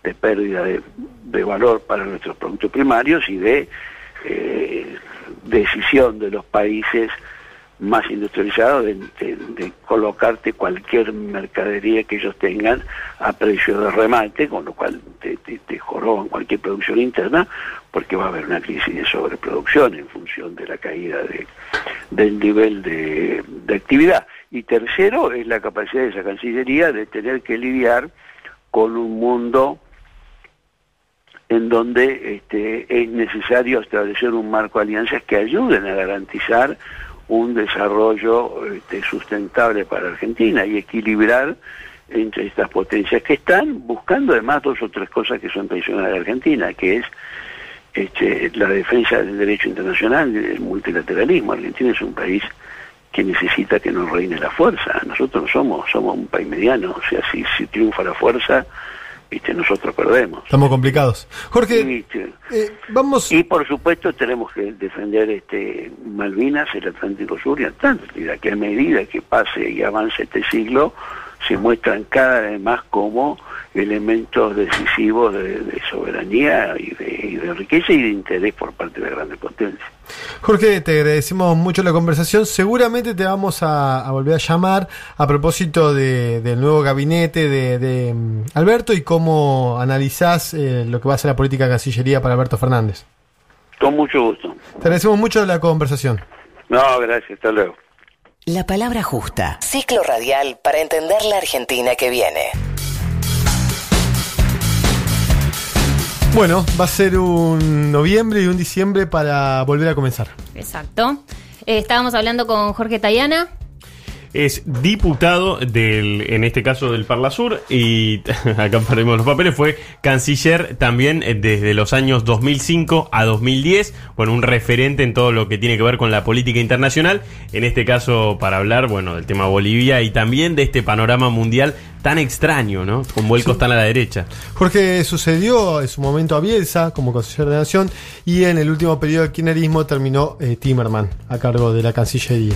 de pérdida de, valor para nuestros productos primarios y de eh, decisión de los países más industrializados de colocarte cualquier mercadería que ellos tengan a precio de remate, con lo cual te, te, te joroban cualquier producción interna, porque va a haber una crisis de sobreproducción en función de la caída de, del nivel de, de actividad. Y tercero es la capacidad de esa Cancillería de tener que lidiar con un mundo en donde este, es necesario establecer un marco de alianzas que ayuden a garantizar un desarrollo este, sustentable para Argentina y equilibrar entre estas potencias que están buscando además dos o tres cosas que son tradicionales de Argentina, que es este, la defensa del derecho internacional, del multilateralismo. Argentina es un país que necesita que nos reine la fuerza. Nosotros no somos, somos un país mediano, o sea, si, si triunfa la fuerza, viste, nosotros perdemos. Estamos complicados. Jorge, eh, vamos. Y por supuesto tenemos que defender este Malvinas, el Atlántico Sur y Antártida, que a medida que pase y avance este siglo, se muestran cada vez más como elementos decisivos de, de soberanía y de, y de riqueza y de interés por parte de grandes potencias. Jorge, te agradecemos mucho la conversación. Seguramente te vamos a, a volver a llamar a propósito de- del nuevo gabinete de, de, mm, Alberto y cómo analizás eh, lo que va a ser la política de Cancillería para Alberto Fernández. Con mucho gusto. Te agradecemos mucho la conversación. No, gracias, hasta luego. La palabra justa. Ciclo radial para entender la Argentina que viene. Bueno, va a ser un noviembre y un diciembre para volver a comenzar. Exacto. Eh, estábamos hablando con Jorge Tayana. Es diputado del, en este caso del Parla Sur, y acá perdimos los papeles, fue canciller también eh, desde los años 2005 a 2010, bueno, un referente en todo lo que tiene que ver con la política internacional, en este caso para hablar, bueno, del tema Bolivia y también de este panorama mundial tan extraño, ¿no? Con vuelcos tan a la derecha. Jorge sucedió en su momento a Bielsa como consejero de Nación y en el último periodo del kirchnerismo terminó eh, Timerman a cargo de la Cancillería.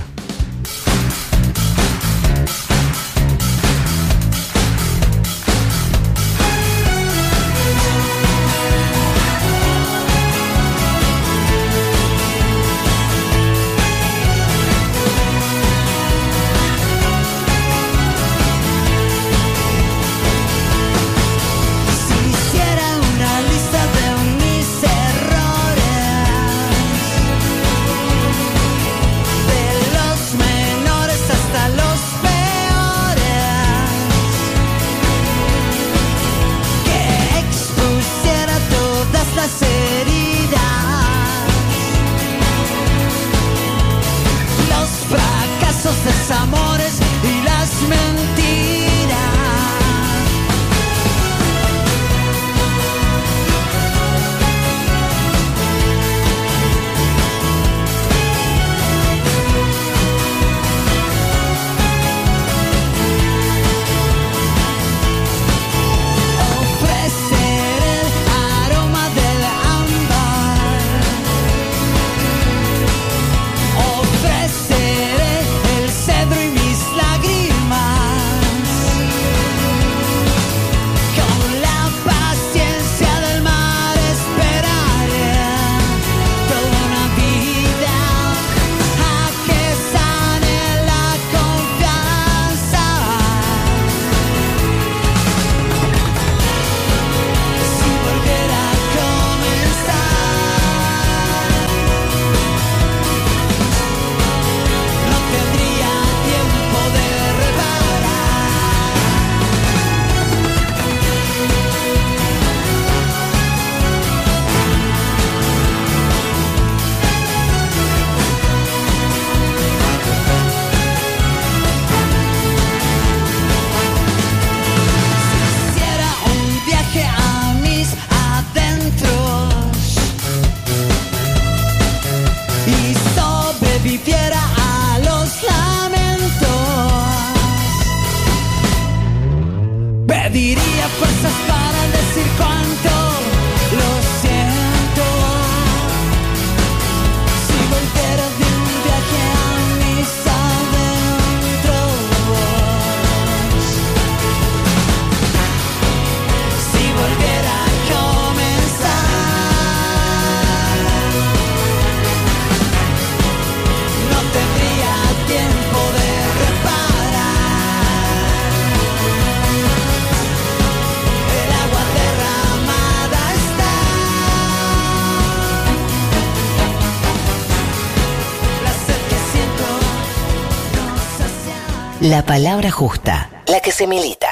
La palabra justa, la que se milita.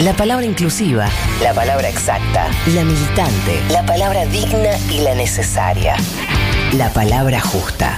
La palabra inclusiva, la palabra exacta, la militante, la palabra digna y la necesaria. La palabra justa.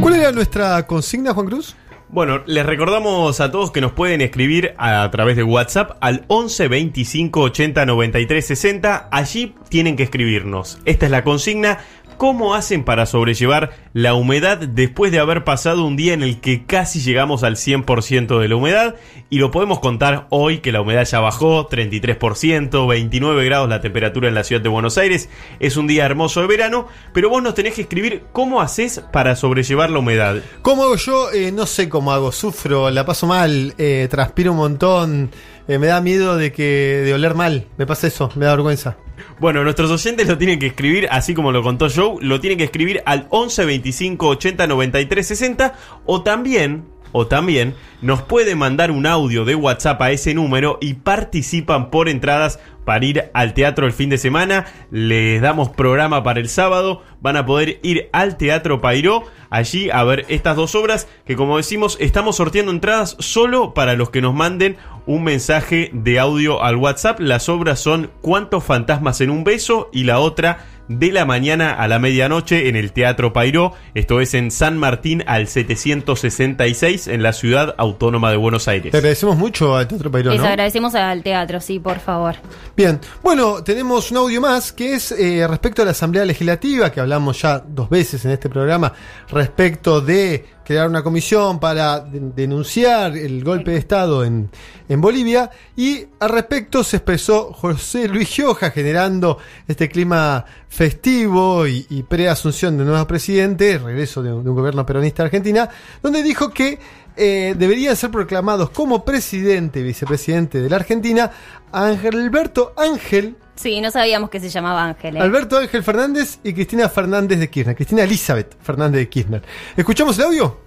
¿Cuál era nuestra consigna, Juan Cruz? Bueno, les recordamos a todos que nos pueden escribir a través de WhatsApp al 11 25 80 93 60. Allí tienen que escribirnos. Esta es la consigna. ¿Cómo hacen para sobrellevar la humedad después de haber pasado un día en el que casi llegamos al 100% de la humedad? Y lo podemos contar hoy que la humedad ya bajó, 33%, 29 grados la temperatura en la ciudad de Buenos Aires. Es un día hermoso de verano, pero vos nos tenés que escribir cómo haces para sobrellevar la humedad. ¿Cómo hago yo? Eh, no sé cómo hago. Sufro, la paso mal, eh, transpiro un montón. eh, me da miedo de que de oler mal. Me pasa eso, me da vergüenza. Bueno, nuestros oyentes lo tienen que escribir, así como lo contó Joe, lo tienen que escribir al 11 25 80 93 60 o también, o también nos puede mandar un audio de WhatsApp a ese número y participan por entradas para ir al teatro el fin de semana. Les damos programa para el sábado. Van a poder ir al Teatro Pairó allí a ver estas dos obras que como decimos estamos sorteando entradas solo para los que nos manden un mensaje de audio al WhatsApp. Las obras son ¿Cuántos fantasmas en un beso? y la otra de la mañana a la medianoche en el Teatro Pairó. Esto es en San Martín al 766 en la ciudad autónoma de Buenos Aires. Te agradecemos mucho al Teatro Pairón, Les ¿no? agradecemos al teatro, sí, por favor. Bien, bueno, tenemos un audio más que es eh, respecto a la Asamblea Legislativa, que hablamos ya dos veces en este programa, respecto de crear una comisión para de- denunciar el golpe de Estado en, Bolivia. Y al respecto se expresó José Luis Gioja, generando este clima festivo y, y pre-asunción de nuevo presidente, regreso de, un- de un gobierno peronista de Argentina, donde dijo que eh, deberían ser proclamados como presidente y vicepresidente de la Argentina Ángel Alberto Ángel, Sí, no sabíamos que se llamaba Ángel. ¿eh? Alberto Ángel Fernández y Cristina Fernández de Kirchner, Cristina Elizabeth Fernández de Kirchner. ¿Escuchamos el audio?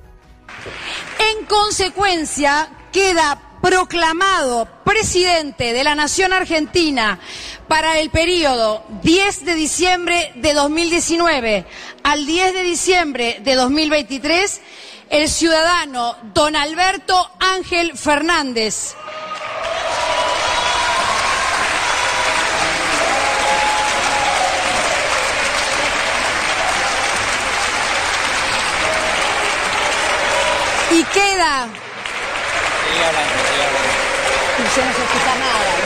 En consecuencia, queda proclamado presidente de la Nación Argentina para el periodo 10 de diciembre de 2019 al 10 de diciembre de 2023 el ciudadano don Alberto Ángel Fernández. Y queda... No se escucha nada.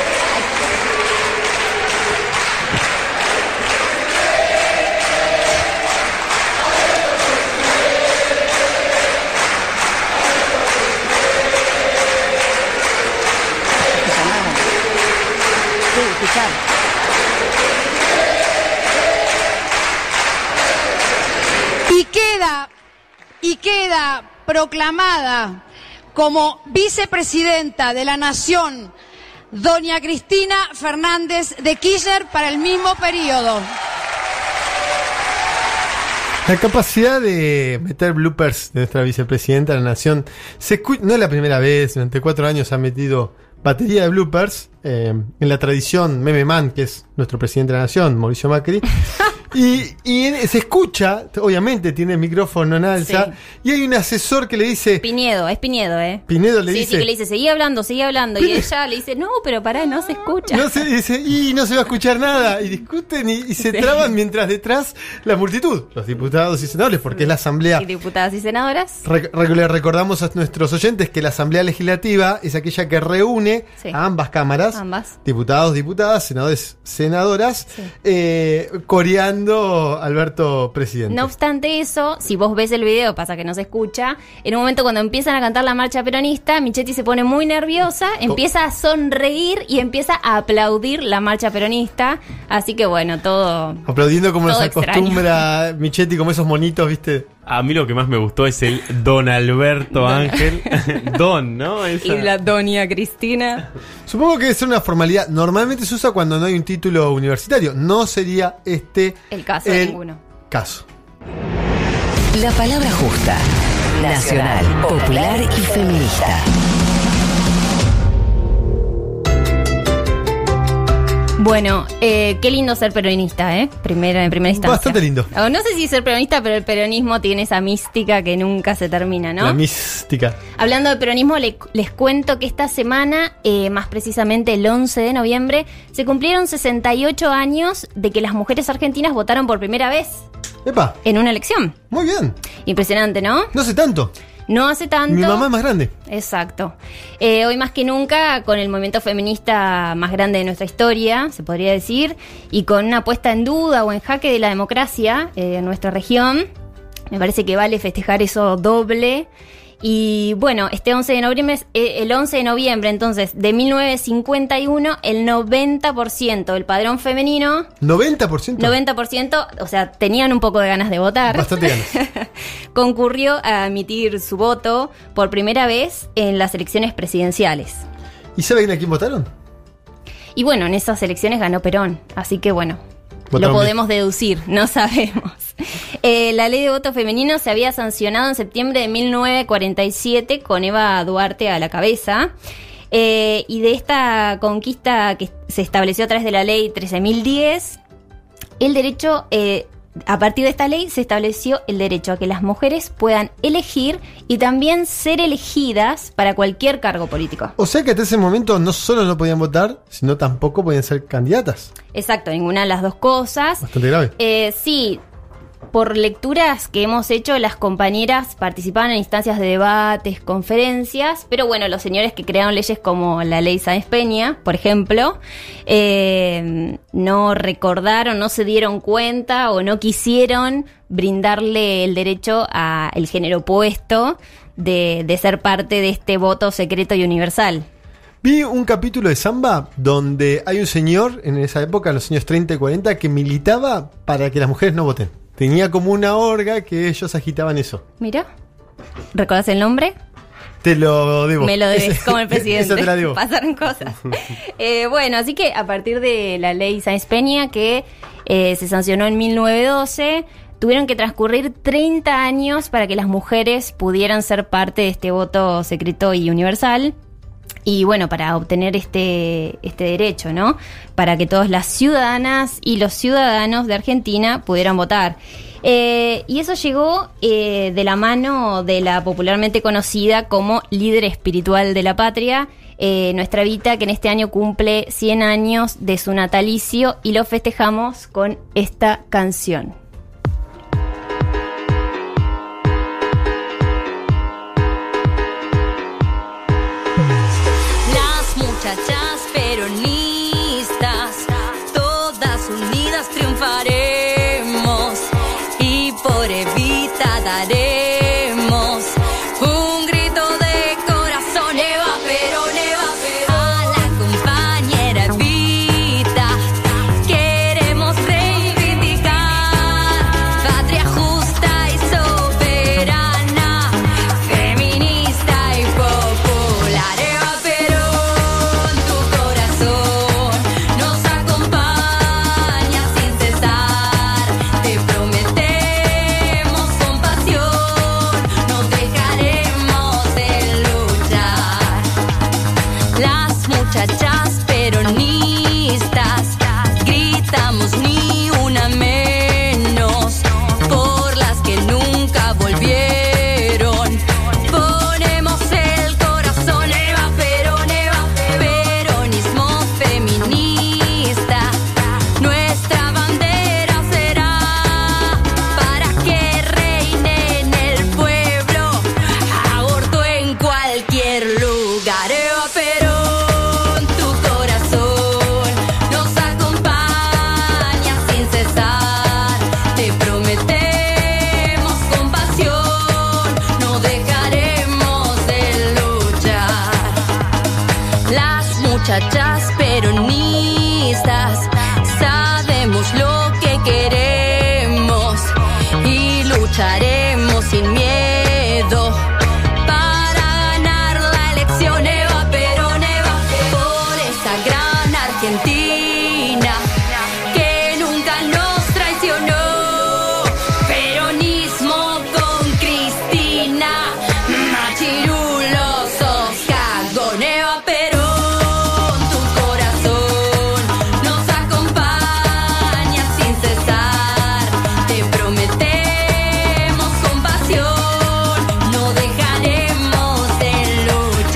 Queda, y queda proclamada como vicepresidenta de la Nación doña Cristina Fernández de Kirchner para el mismo periodo. La capacidad de meter bloopers de nuestra vicepresidenta de la nación se no es la primera vez, durante cuatro años ha metido batería de bloopers eh, en la tradición Meme Man, que es nuestro presidente de la nación, Mauricio Macri. Y, y se escucha, obviamente tiene el micrófono en alza, Sí. y hay un asesor que le dice, Pinedo, es Pinedo, ¿eh? Pinedo le sí, dice, sí, que le dice, seguí hablando, seguí hablando. Y ella le dice, no, pero pará, no se escucha. no se dice, y no se va a escuchar nada, y discuten y, y se Sí. traban mientras detrás la multitud, los diputados y senadores, porque es la asamblea Y diputadas y senadoras. Re- le recordamos a nuestros oyentes que la Asamblea Legislativa es aquella que reúne a ambas cámaras, Ambas. diputados, diputadas, senadores, senadoras, eh, Alberto Presidente. No obstante eso, si vos ves el video, pasa que no se escucha, en un momento cuando empiezan a cantar la marcha peronista, Michetti se pone muy nerviosa, empieza a sonreír y empieza a aplaudir la marcha peronista. Así que bueno, todo... Aplaudiendo como Todo nos extraño. acostumbra Michetti, como esos monitos, ¿viste? A mí lo que más me gustó es el Don Alberto Ángel. Don, ¿no? Esa- Y la doña Cristina. Supongo que es una formalidad. Normalmente se usa cuando no hay un título universitario. No sería este El caso de ninguno. caso. La palabra justa. Nacional, popular y feminista. Bueno, eh, qué lindo ser peronista, ¿eh? Primera, en primera instancia. Bastante lindo. O no sé si ser peronista, pero el peronismo tiene esa mística que nunca se termina, ¿no? La mística. Hablando de peronismo, le- les cuento que esta semana, eh, más precisamente el 11 de noviembre, se cumplieron 68 años de que las mujeres argentinas votaron por primera vez Epa, en una elección. muy bien. Impresionante, ¿no? No sé tanto. No hace tanto. Mi mamá es más grande. Exacto. Eh, hoy más que nunca, con el movimiento feminista más grande de nuestra historia, se podría decir, y con una puesta en duda o en jaque de la democracia eh, en nuestra región, me parece que vale festejar eso doble. Y bueno, este 11 de noviembre, eh, el 11 de noviembre entonces de 1951, el 90% del padrón femenino, 90%. 90%, o sea, tenían un poco de ganas de votar Bastante ganas. concurrió a emitir su voto por primera vez en las elecciones presidenciales. ¿Y saben a quién votaron? Y bueno, en esas elecciones ganó Perón, así que bueno, Lo podemos deducir, no sabemos. Eh, la ley de voto femenino se había sancionado en septiembre de 1947 con Eva Duarte a la cabeza. Eh, y de esta conquista que se estableció a través de la ley 13.010, el derecho, eh, a partir de esta ley se estableció el derecho a que las mujeres puedan elegir y también ser elegidas para cualquier cargo político. O sea que hasta ese momento no solo no podían votar, sino tampoco podían ser candidatas. Exacto, ninguna de las dos cosas. Bastante grave. Eh, sí, por lecturas que hemos hecho, las compañeras participaban en instancias de debates, conferencias, pero bueno, los señores que crearon leyes como la ley Sáenz Peña, por ejemplo, eh, no recordaron, no se dieron cuenta o no quisieron brindarle el derecho al género opuesto de, de ser parte de este voto secreto y universal. Vi un capítulo de Samba donde hay un señor en esa época, en los años 30 y 40, que militaba para que las mujeres no voten. Tenía como una orga que ellos agitaban eso. Mira, ¿recordás el nombre? Te lo debo. Me lo debes, como el presidente. Esa te la debo. Pasaron cosas. Eh, bueno, así que a partir de la ley Sáenz Peña, que eh, se sancionó en 1912, tuvieron que transcurrir 30 años para que las mujeres pudieran ser parte de este voto secreto y universal. Y bueno, para obtener este, este derecho, ¿no? Para que todas las ciudadanas y los ciudadanos de Argentina pudieran votar. Eh, y eso llegó eh, de la mano de la popularmente conocida como líder espiritual de la patria, eh, nuestra Vita, que en este año cumple 100 años de su natalicio y lo festejamos con esta canción.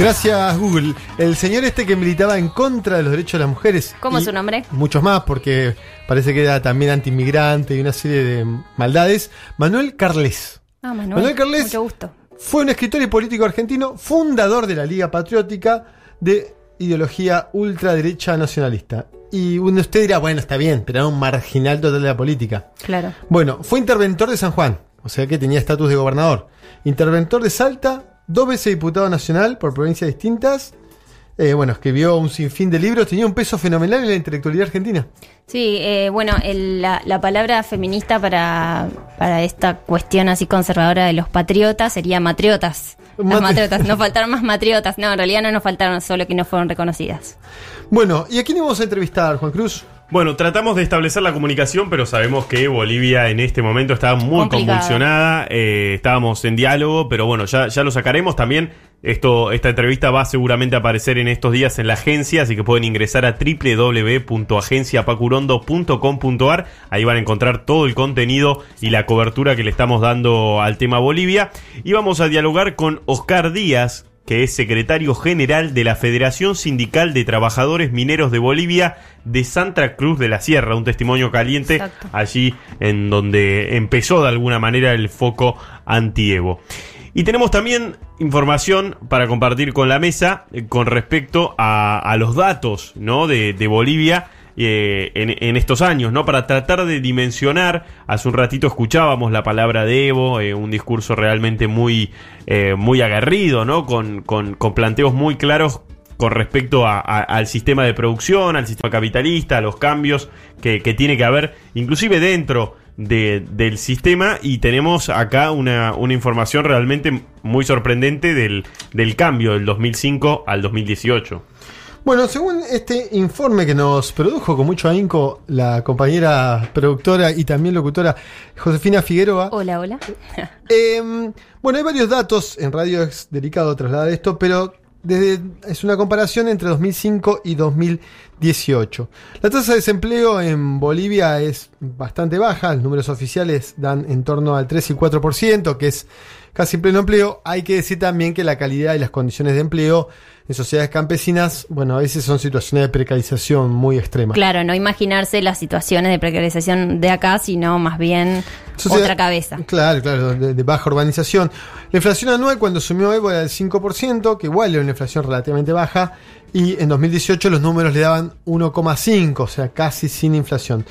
Gracias, Google. El señor este que militaba en contra de los derechos de las mujeres. ¿Cómo es su nombre? Muchos más, porque parece que era también antiinmigrante y una serie de maldades. Manuel Carles. Ah, Manuel. Manuel Carles Mucho gusto. fue un escritor y político argentino, fundador de la Liga Patriótica de ideología ultraderecha nacionalista. Y uno de usted dirá, bueno, está bien, pero era un marginal total de la política. Claro. Bueno, fue interventor de San Juan, o sea que tenía estatus de gobernador. Interventor de Salta, dos veces diputado nacional por provincias distintas. Eh, bueno, escribió un sinfín de libros, tenía un peso fenomenal en la intelectualidad argentina. Sí, eh, bueno, el- la, la palabra feminista para, para esta cuestión así conservadora de los patriotas sería matriotas. Las Matri- matriotas, nos faltaron más matriotas. No, en realidad no nos faltaron, solo que no fueron reconocidas. Bueno, ¿y a quién vamos a entrevistar, Juan Cruz? Bueno, tratamos de establecer la comunicación, pero sabemos que Bolivia en este momento está muy Complicado. convulsionada. eh, estábamos en diálogo, pero bueno, ya, ya lo sacaremos también. Esto, esta entrevista va seguramente a aparecer en estos días en la agencia, así que pueden ingresar a www.agenciapacurondo.com.ar. Ahí van a encontrar todo el contenido y la cobertura que le estamos dando al tema Bolivia. Y vamos a dialogar con Oscar Díaz, que es secretario general de la Federación Sindical de Trabajadores Mineros de Bolivia de Santa Cruz de la Sierra, un testimonio caliente Exacto. allí en donde empezó de alguna manera el foco anti-Evo. Y tenemos también información para compartir con la mesa eh, con respecto a, a los datos ¿no? de, de Bolivia eh, en, estos años, ¿no? Para tratar de dimensionar, hace un ratito escuchábamos la palabra de Evo, eh, un discurso realmente muy, eh, muy aguerrido, ¿no? Con, con, con planteos muy claros con respecto a- al sistema de producción, al sistema capitalista, a los cambios que, que tiene que haber, inclusive dentro de- del sistema, y tenemos acá una, una información realmente muy sorprendente del, del cambio del 2005 al 2018. Bueno, según este informe que nos produjo con mucho ahínco la compañera productora y también locutora Josefina Figueroa, Hola, hola. Eh, bueno, hay varios datos, en radio es delicado trasladar esto, pero desde, es una comparación entre 2005 y 2018. La tasa de desempleo en Bolivia es bastante baja, los números oficiales dan en torno al 3 y 4%, que es casi pleno empleo. Hay que decir también que la calidad y las condiciones de empleo en sociedades campesinas, bueno, a veces son situaciones de precarización muy extremas. Claro, no imaginarse las situaciones de precarización de acá, sino más bien Sociedad- otra cabeza. Claro, claro, de, de baja urbanización. La inflación anual cuando asumió Evo era del 5%, que igual era una inflación relativamente baja, y en 2018 los números le daban 1,5, o sea, casi sin inflación.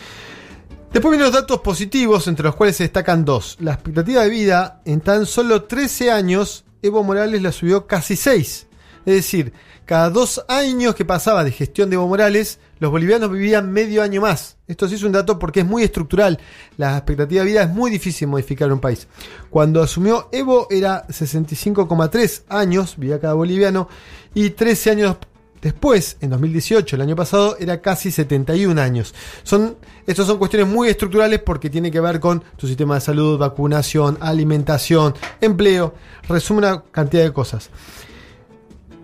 Después vienen los datos positivos, entre los cuales se destacan dos. La expectativa de vida en tan solo 13 años, Evo Morales la subió casi 6. Es decir, cada dos años que pasaba de gestión de Evo Morales, los bolivianos vivían medio año más. Esto sí es un dato porque es muy estructural. La expectativa de vida es muy difícil modificar un país. Cuando asumió Evo era 65,3 años, vivía cada boliviano, y 13 años Después, en 2018, el año pasado, era casi 71 años. Son, estas son cuestiones muy estructurales porque tiene que ver con tu sistema de salud, vacunación, alimentación, empleo, resume una cantidad de cosas.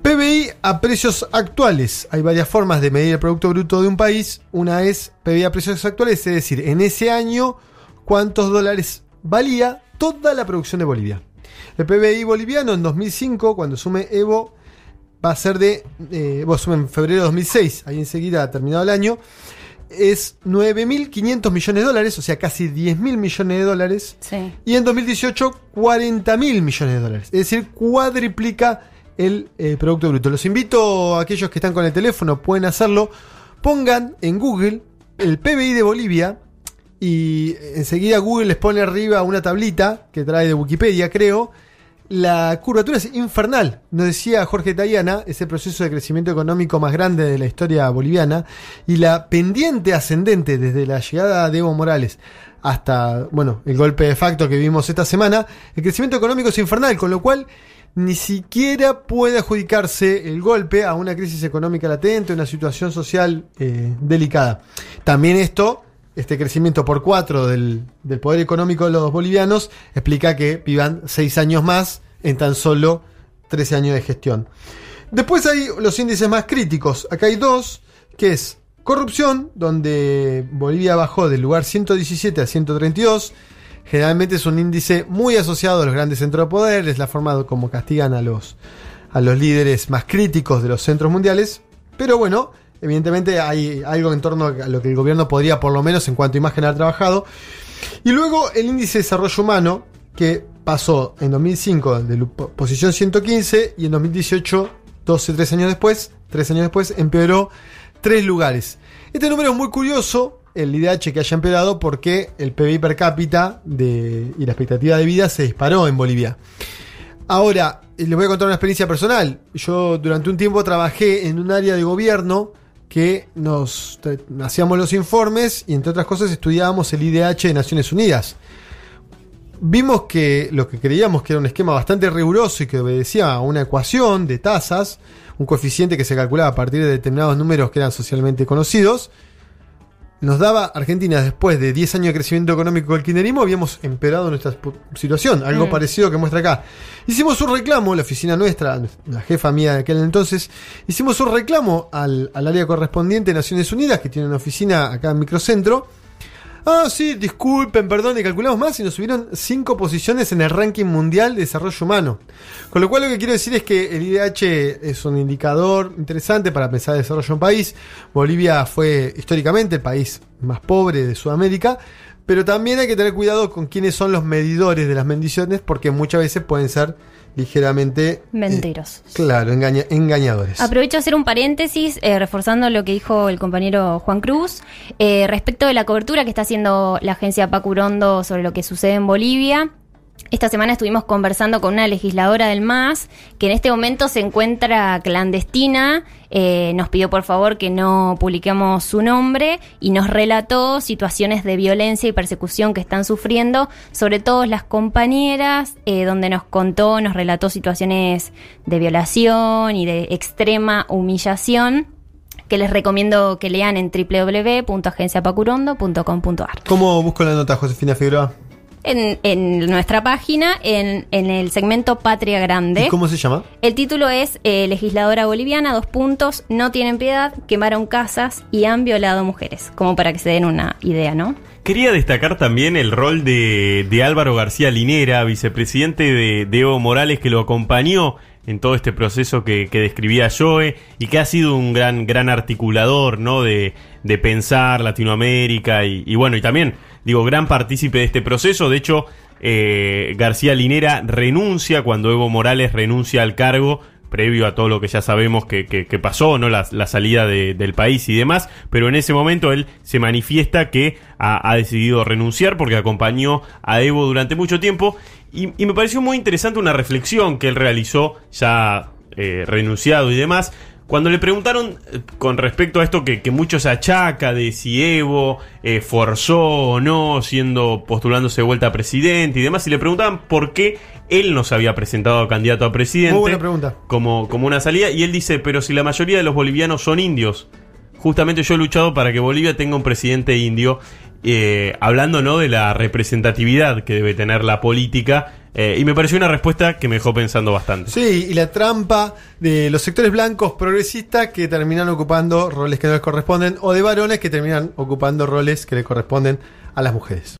PBI a precios actuales. Hay varias formas de medir el Producto Bruto de un país. Una es PBI a precios actuales, es decir, en ese año cuántos dólares valía toda la producción de Bolivia. El PBI boliviano en 2005, cuando sume Evo, va a ser de, eh, vos en febrero de 2006, ahí enseguida ha terminado el año, es 9.500 millones de dólares, o sea, casi 10.000 millones de dólares. Sí. Y en 2018, 40.000 millones de dólares. Es decir, cuadriplica el eh, Producto Bruto. Los invito a aquellos que están con el teléfono, pueden hacerlo. Pongan en Google el PBI de Bolivia y enseguida Google les pone arriba una tablita que trae de Wikipedia, creo. La curvatura es infernal. Nos decía Jorge Tayana, es el proceso de crecimiento económico más grande de la historia boliviana. Y la pendiente ascendente desde la llegada de Evo Morales hasta, bueno, el golpe de facto que vimos esta semana, el crecimiento económico es infernal, con lo cual ni siquiera puede adjudicarse el golpe a una crisis económica latente, una situación social eh, delicada. También esto, este crecimiento por cuatro del, poder económico de los bolivianos, explica que vivan seis años más en tan solo 13 años de gestión. Después hay los índices más críticos. Acá hay dos, que es corrupción, donde Bolivia bajó del lugar 117 a 132. Generalmente es un índice muy asociado a los grandes centros de poder, es la forma como castigan a los, a los líderes más críticos de los centros mundiales. Pero bueno, evidentemente hay algo en torno a lo que el gobierno podría, por lo menos en cuanto a imagen, haber trabajado. Y luego el índice de desarrollo humano, que pasó en 2005 de posición 115 y en 2018, 12, 13 años después, 3 años después, empeoró tres lugares. Este número es muy curioso, el IDH que haya empeorado, porque el PBI per cápita y la expectativa de vida se disparó en Bolivia. Ahora, eh, les voy a contar una experiencia personal. Yo durante un tiempo trabajé en un área de gobierno que nos hacíamos los informes y entre otras cosas estudiábamos el IDH de Naciones Unidas. Vimos que lo que creíamos que era un esquema bastante riguroso y que obedecía a una ecuación de tasas, un coeficiente que se calculaba a partir de determinados números que eran socialmente conocidos, nos daba Argentina después de 10 años de crecimiento económico del kirchnerismo, habíamos empeorado nuestra situación, algo Mm. parecido que muestra acá. Hicimos un reclamo, la oficina nuestra, la jefa mía de aquel entonces, hicimos un reclamo al, al área correspondiente de Naciones Unidas, que tiene una oficina acá en Microcentro. Ah, sí, disculpen, perdón, y calculamos más y nos subieron 5 posiciones en el ranking mundial de desarrollo humano. Con lo cual lo que quiero decir es que el IDH es un indicador interesante para pensar el desarrollo de un país. Bolivia fue históricamente el país más pobre de Sudamérica, pero también hay que tener cuidado con quiénes son los medidores de las bendiciones porque muchas veces pueden ser ligeramente... Mentirosos. Claro, engaña- engañadores. Aprovecho a hacer un paréntesis, eh, reforzando lo que dijo el compañero Juan Cruz, eh, respecto de la cobertura que está haciendo la agencia Pacurondo sobre lo que sucede en Bolivia. Esta semana estuvimos conversando con una legisladora del MAS que en este momento se encuentra clandestina. eh, nos pidió por favor que no publiquemos su nombre y nos relató situaciones de violencia y persecución que están sufriendo, sobre todo las compañeras, eh, donde nos contó, nos relató situaciones de violación y de extrema humillación que les recomiendo que lean en www.agenciapacurondo.com.ar. ¿Cómo busco la nota, Josefina Figueroa? En, en nuestra página, en, en el segmento Patria Grande. ¿Y cómo se llama? El título es eh, Legisladora boliviana, dos puntos, no tienen piedad, quemaron casas y han violado mujeres. Como para que se den una idea, ¿no? Quería destacar también el rol de, de Álvaro García Linera, vicepresidente de, de Evo Morales, que lo acompañó en todo este proceso que, que describía Joe y que ha sido un gran, gran articulador, ¿no? De, de pensar Latinoamérica y, y bueno, y también, digo, gran partícipe de este proceso. De hecho, eh, García Linera renuncia cuando Evo Morales renuncia al cargo previo a todo lo que ya sabemos que, que- pasó, ¿no? La, la salida de- del país y demás, pero en ese momento él se manifiesta que ha, ha decidido renunciar porque acompañó a Evo durante mucho tiempo y, y me pareció muy interesante una reflexión que él realizó ya eh, renunciado y demás. Cuando le preguntaron eh, con respecto a esto que, que muchos achaca de si Evo eh, forzó o no siendo postulándose de vuelta a presidente y demás, y le preguntaban por qué él no se había presentado candidato a presidente Muy buena pregunta. como, como una salida. Y él dice, pero si la mayoría de los bolivianos son indios, justamente yo he luchado para que Bolivia tenga un presidente indio, eh, hablando ¿no? de la representatividad que debe tener la política. Eh, y me pareció una respuesta que me dejó pensando bastante. Sí, y la trampa de los sectores blancos progresistas que terminan ocupando roles que no les corresponden o de varones que terminan ocupando roles que le corresponden a las mujeres.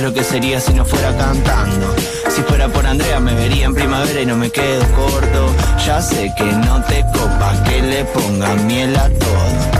Lo que sería si no fuera cantando? Si fuera por Andrea me vería en primavera y no me quedo corto Ya sé que no te copa que le ponga miel a todo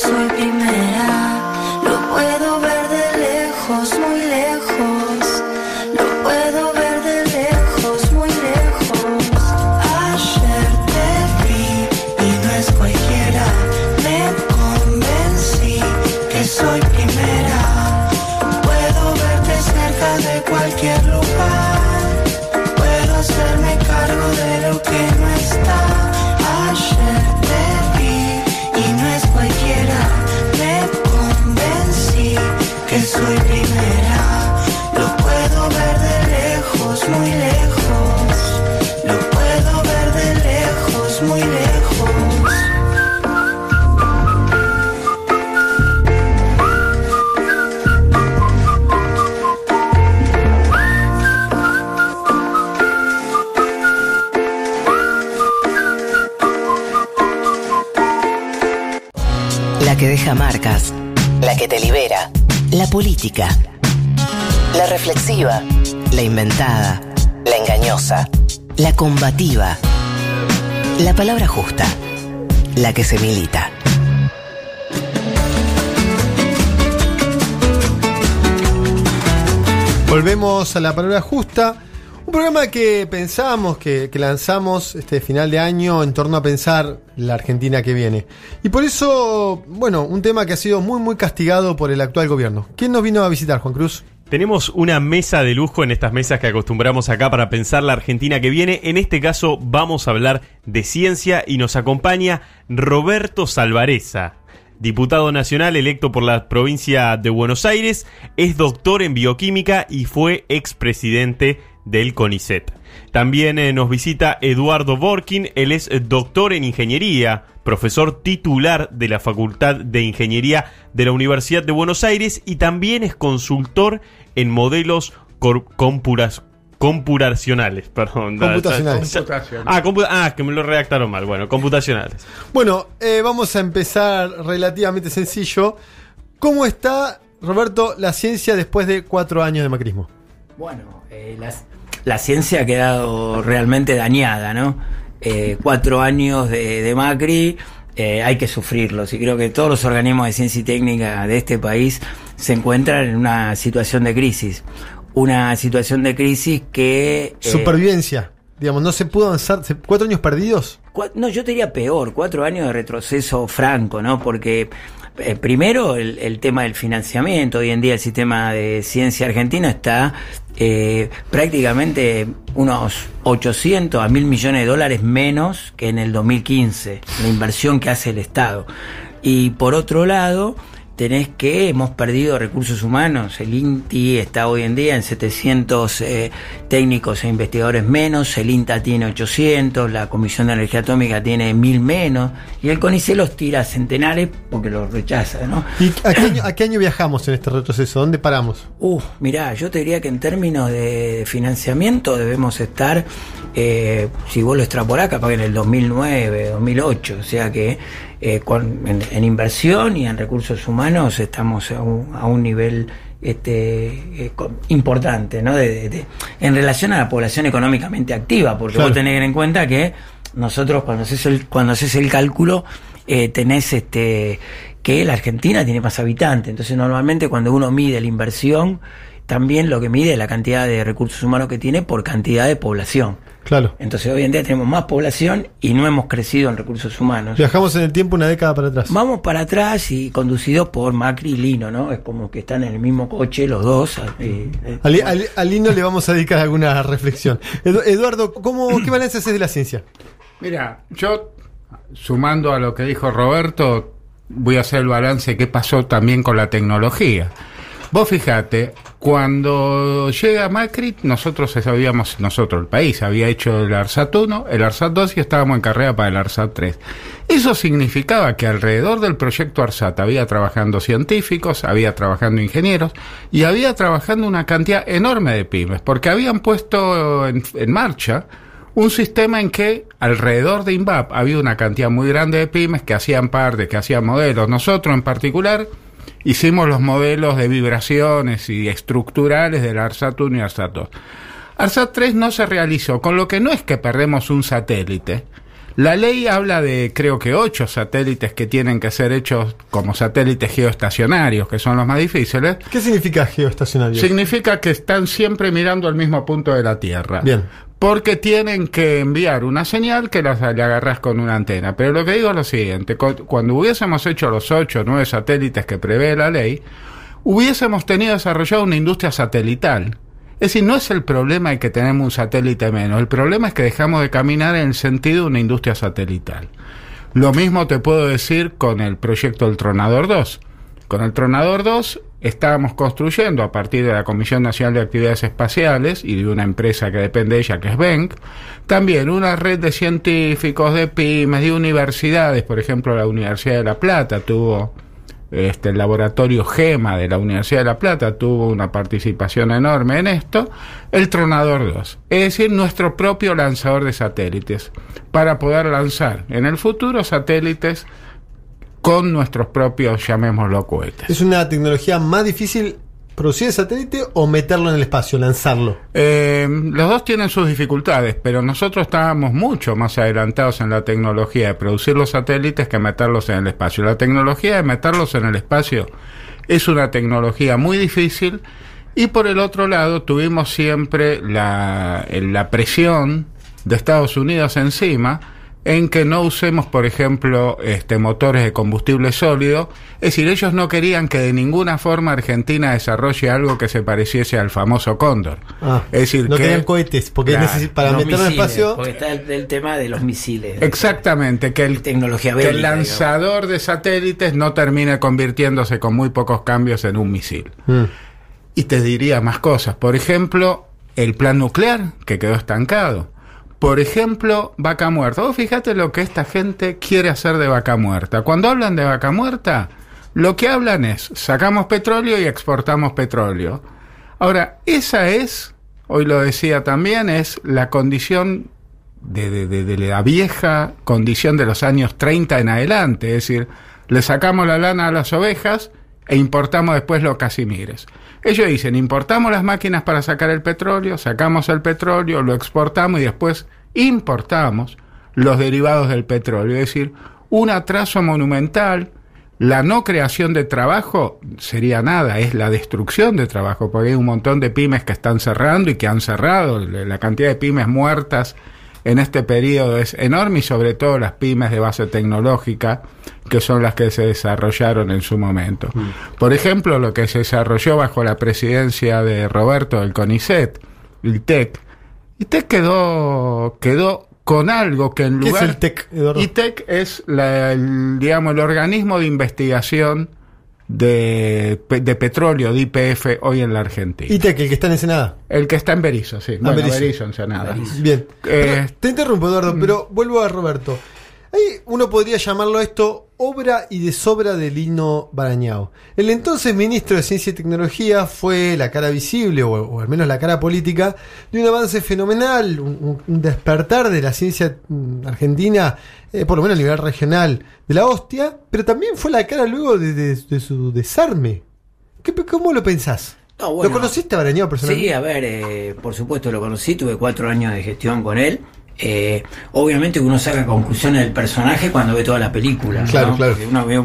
Soy primera. Lo puedo ver de lejos, muy lejos. Lo puedo ver de lejos, muy lejos. Ayer te vi y no es cualquiera. Me convencí que soy primera. Puedo verte cerca de cualquier lugar. La reflexiva. La inventada. La engañosa. La combativa. La palabra justa. La que se milita. Volvemos a la palabra justa. Un programa que pensamos, que, lanzamos este final de año en torno a pensar la Argentina que viene. Y por eso, bueno, un tema que ha sido muy, muy castigado por el actual gobierno. ¿Quién nos vino a visitar, Juan Cruz? Tenemos una mesa de lujo en estas mesas que acostumbramos acá para pensar la Argentina que viene. En este caso vamos a hablar de ciencia y nos acompaña Roberto Salvareza, diputado nacional electo por la provincia de Buenos Aires, es doctor en bioquímica y fue expresidente del CONICET. También eh, nos visita Eduardo Borkin, él es doctor en ingeniería, profesor titular de la Facultad de Ingeniería de la Universidad de Buenos Aires y también es consultor en modelos compuras- computacionales. Perdón, Computacionales. Ah, compu- ah, que me lo redactaron mal. Bueno, computacionales. Bueno, eh, vamos a empezar relativamente sencillo. ¿Cómo está, Roberto, la ciencia después de cuatro años de macrismo? Bueno, eh, la, la ciencia ha quedado realmente dañada, ¿no? Eh, cuatro años de, de Macri, eh, hay que sufrirlos y creo que todos los organismos de ciencia y técnica de este país se encuentran en una situación de crisis. Una situación de crisis que... eh, Supervivencia. Digamos, no se pudo avanzar. ¿Cuatro años perdidos? No, yo te diría peor, cuatro años de retroceso franco, ¿no? Porque eh, primero el, el tema del financiamiento, hoy en día el sistema de ciencia argentino está eh, prácticamente unos 800 a 1000 millones de dólares menos que en el 2015, la inversión que hace el Estado. Y por otro lado, tenés que hemos perdido recursos humanos. El INTI está hoy en día en 700 eh, técnicos e investigadores menos, el INTA tiene 800, la Comisión de Energía Atómica tiene 1000 menos, y el CONICET los tira a centenares porque los rechaza, ¿no? ¿Y a qué, año, a qué año viajamos en este retroceso? ¿Dónde paramos? Uh, mirá, yo te diría que en términos de financiamiento debemos estar, eh, si vos lo extrapolás, capaz que en el 2009, 2008, o sea que eh, con- en, en inversión y en recursos humanos estamos a un, a un nivel este, eh, importante, ¿no? De- de- de- en relación a la población económicamente activa, porque Claro. vos tenés que tener en cuenta que nosotros cuando haces el, cuando haces el cálculo eh, tenés este que la Argentina tiene más habitantes, entonces normalmente cuando uno mide la inversión también lo que mide es la cantidad de recursos humanos que tiene por cantidad de población. Claro. Entonces hoy en día tenemos más población y no hemos crecido en recursos humanos. Viajamos en el tiempo una década para atrás. Vamos para atrás y conducidos por Macri y Lino, ¿no? Es como que están en el mismo coche los dos. eh, eh, al Lino le vamos a dedicar alguna reflexión. Edu- Eduardo, ¿cómo, ¿qué balance haces de la ciencia? Mira, yo sumando a lo que dijo Roberto, voy a hacer el balance que pasó también con la tecnología. Vos fijate, cuando llega Macri, nosotros sabíamos, nosotros, el país, había hecho el ARSAT 1, el ARSAT 2 y estábamos en carrera para el ARSAT 3. Eso significaba que alrededor del proyecto ARSAT había trabajando científicos, había trabajando ingenieros y había trabajando una cantidad enorme de pymes, porque habían puesto en, marcha un sistema en que alrededor de INVAP había una cantidad muy grande de pymes que hacían parte, que hacían modelos. Nosotros en particular hicimos los modelos de vibraciones y estructurales del ARSAT 1 y ARSAT 2. ARSAT 3 no se realizó, con lo que no es que perdemos un satélite. La ley habla de creo que ocho satélites que tienen que ser hechos como satélites geoestacionarios, que son los más difíciles. ¿Qué significa geoestacionario? Significa que están siempre mirando al mismo punto de la Tierra. Bien. Porque tienen que enviar una señal que las, le agarras con una antena. Pero lo que digo es lo siguiente, cu- cuando hubiésemos hecho los ocho o nueve satélites que prevé la ley, hubiésemos tenido desarrollado una industria satelital. Es decir, no es el problema de que tenemos un satélite menos, el problema es que dejamos de caminar en el sentido de una industria satelital. Lo mismo te puedo decir con el proyecto del Tronador 2. Con el Tronador 2 estábamos construyendo a partir de la Comisión Nacional de Actividades Espaciales y de una empresa que depende de ella, que es BENC, también una red de científicos, de pymes, de universidades, por ejemplo la Universidad de La Plata tuvo este, el laboratorio GEMA de la Universidad de La Plata tuvo una participación enorme en esto, el Tronador 2, es decir, nuestro propio lanzador de satélites, para poder lanzar en el futuro satélites con nuestros propios, llamémoslo, cohetes. ¿Es una tecnología más difícil producir el satélite o meterlo en el espacio, lanzarlo? Eh, los dos tienen sus dificultades, pero nosotros estábamos mucho más adelantados en la tecnología de producir los satélites que meterlos en el espacio. La tecnología de meterlos en el espacio es una tecnología muy difícil Y por el otro lado, tuvimos siempre la, la presión de Estados Unidos encima en que no usemos, por ejemplo, este, motores de combustible sólido. Es decir, ellos no querían que de ninguna forma Argentina desarrolle algo que se pareciese al famoso Cóndor. Ah, es decir, no que, querían cohetes, porque Claro, para meter misiles, espacio. Porque está el, el tema de los misiles. Exactamente, que el, tecnología que el lanzador de satélites no termine convirtiéndose con muy pocos cambios en un misil. Mm. Y te diría más cosas. Por ejemplo, el plan nuclear, que quedó estancado. Por ejemplo, vaca muerta. Vos fíjate lo que esta gente quiere hacer de vaca muerta. Cuando hablan de vaca muerta, lo que hablan es, sacamos petróleo y exportamos petróleo. Ahora, esa es, hoy lo decía también, es la condición de, de- de- la vieja condición de los años 30 en adelante. Es decir, le sacamos la lana a las ovejas e importamos después los casimires. Ellos dicen, importamos las máquinas para sacar el petróleo, sacamos el petróleo, lo exportamos y después importamos los derivados del petróleo. Es decir, un atraso monumental. La no creación de trabajo sería nada, es la destrucción de trabajo, porque hay un montón de pymes que están cerrando y que han cerrado. La cantidad de pymes muertas en este periodo es enorme y sobre todo las pymes de base tecnológica, que son las que se desarrollaron en su momento. Por ejemplo, lo que se desarrolló bajo la presidencia de Roberto del CONICET, el TEC, y TEC quedó, quedó con algo que en ¿Qué es lugar... el TEC, Eduardo? ITEC es la- el, digamos, el organismo de investigación de, de petróleo, de IPF, hoy en la Argentina. ITEC, el que está en Ensenada. El que está en Berizo, sí. Ah, Bueno, Berizo. Berizo, Ensenada. Bien. Eh, te interrumpo, Eduardo, pero vuelvo a Roberto. Ahí uno podría llamarlo esto obra y de sobra de Lino Barañao. El entonces ministro de Ciencia y Tecnología fue la cara visible, o, o al menos la cara política, de un avance fenomenal, un, un despertar de la ciencia mm, argentina, eh, por lo menos a nivel regional, de la hostia, pero también fue la cara luego de, de- de su desarme. ¿Qué, ¿Cómo lo pensás? No, bueno. ¿Lo conociste a Barañao personalmente? Sí, a ver, eh, por supuesto lo conocí, tuve cuatro años de gestión con él. Eh, obviamente uno saca conclusiones del personaje cuando ve toda la película. Claro, ¿no? claro. Porque uno ve-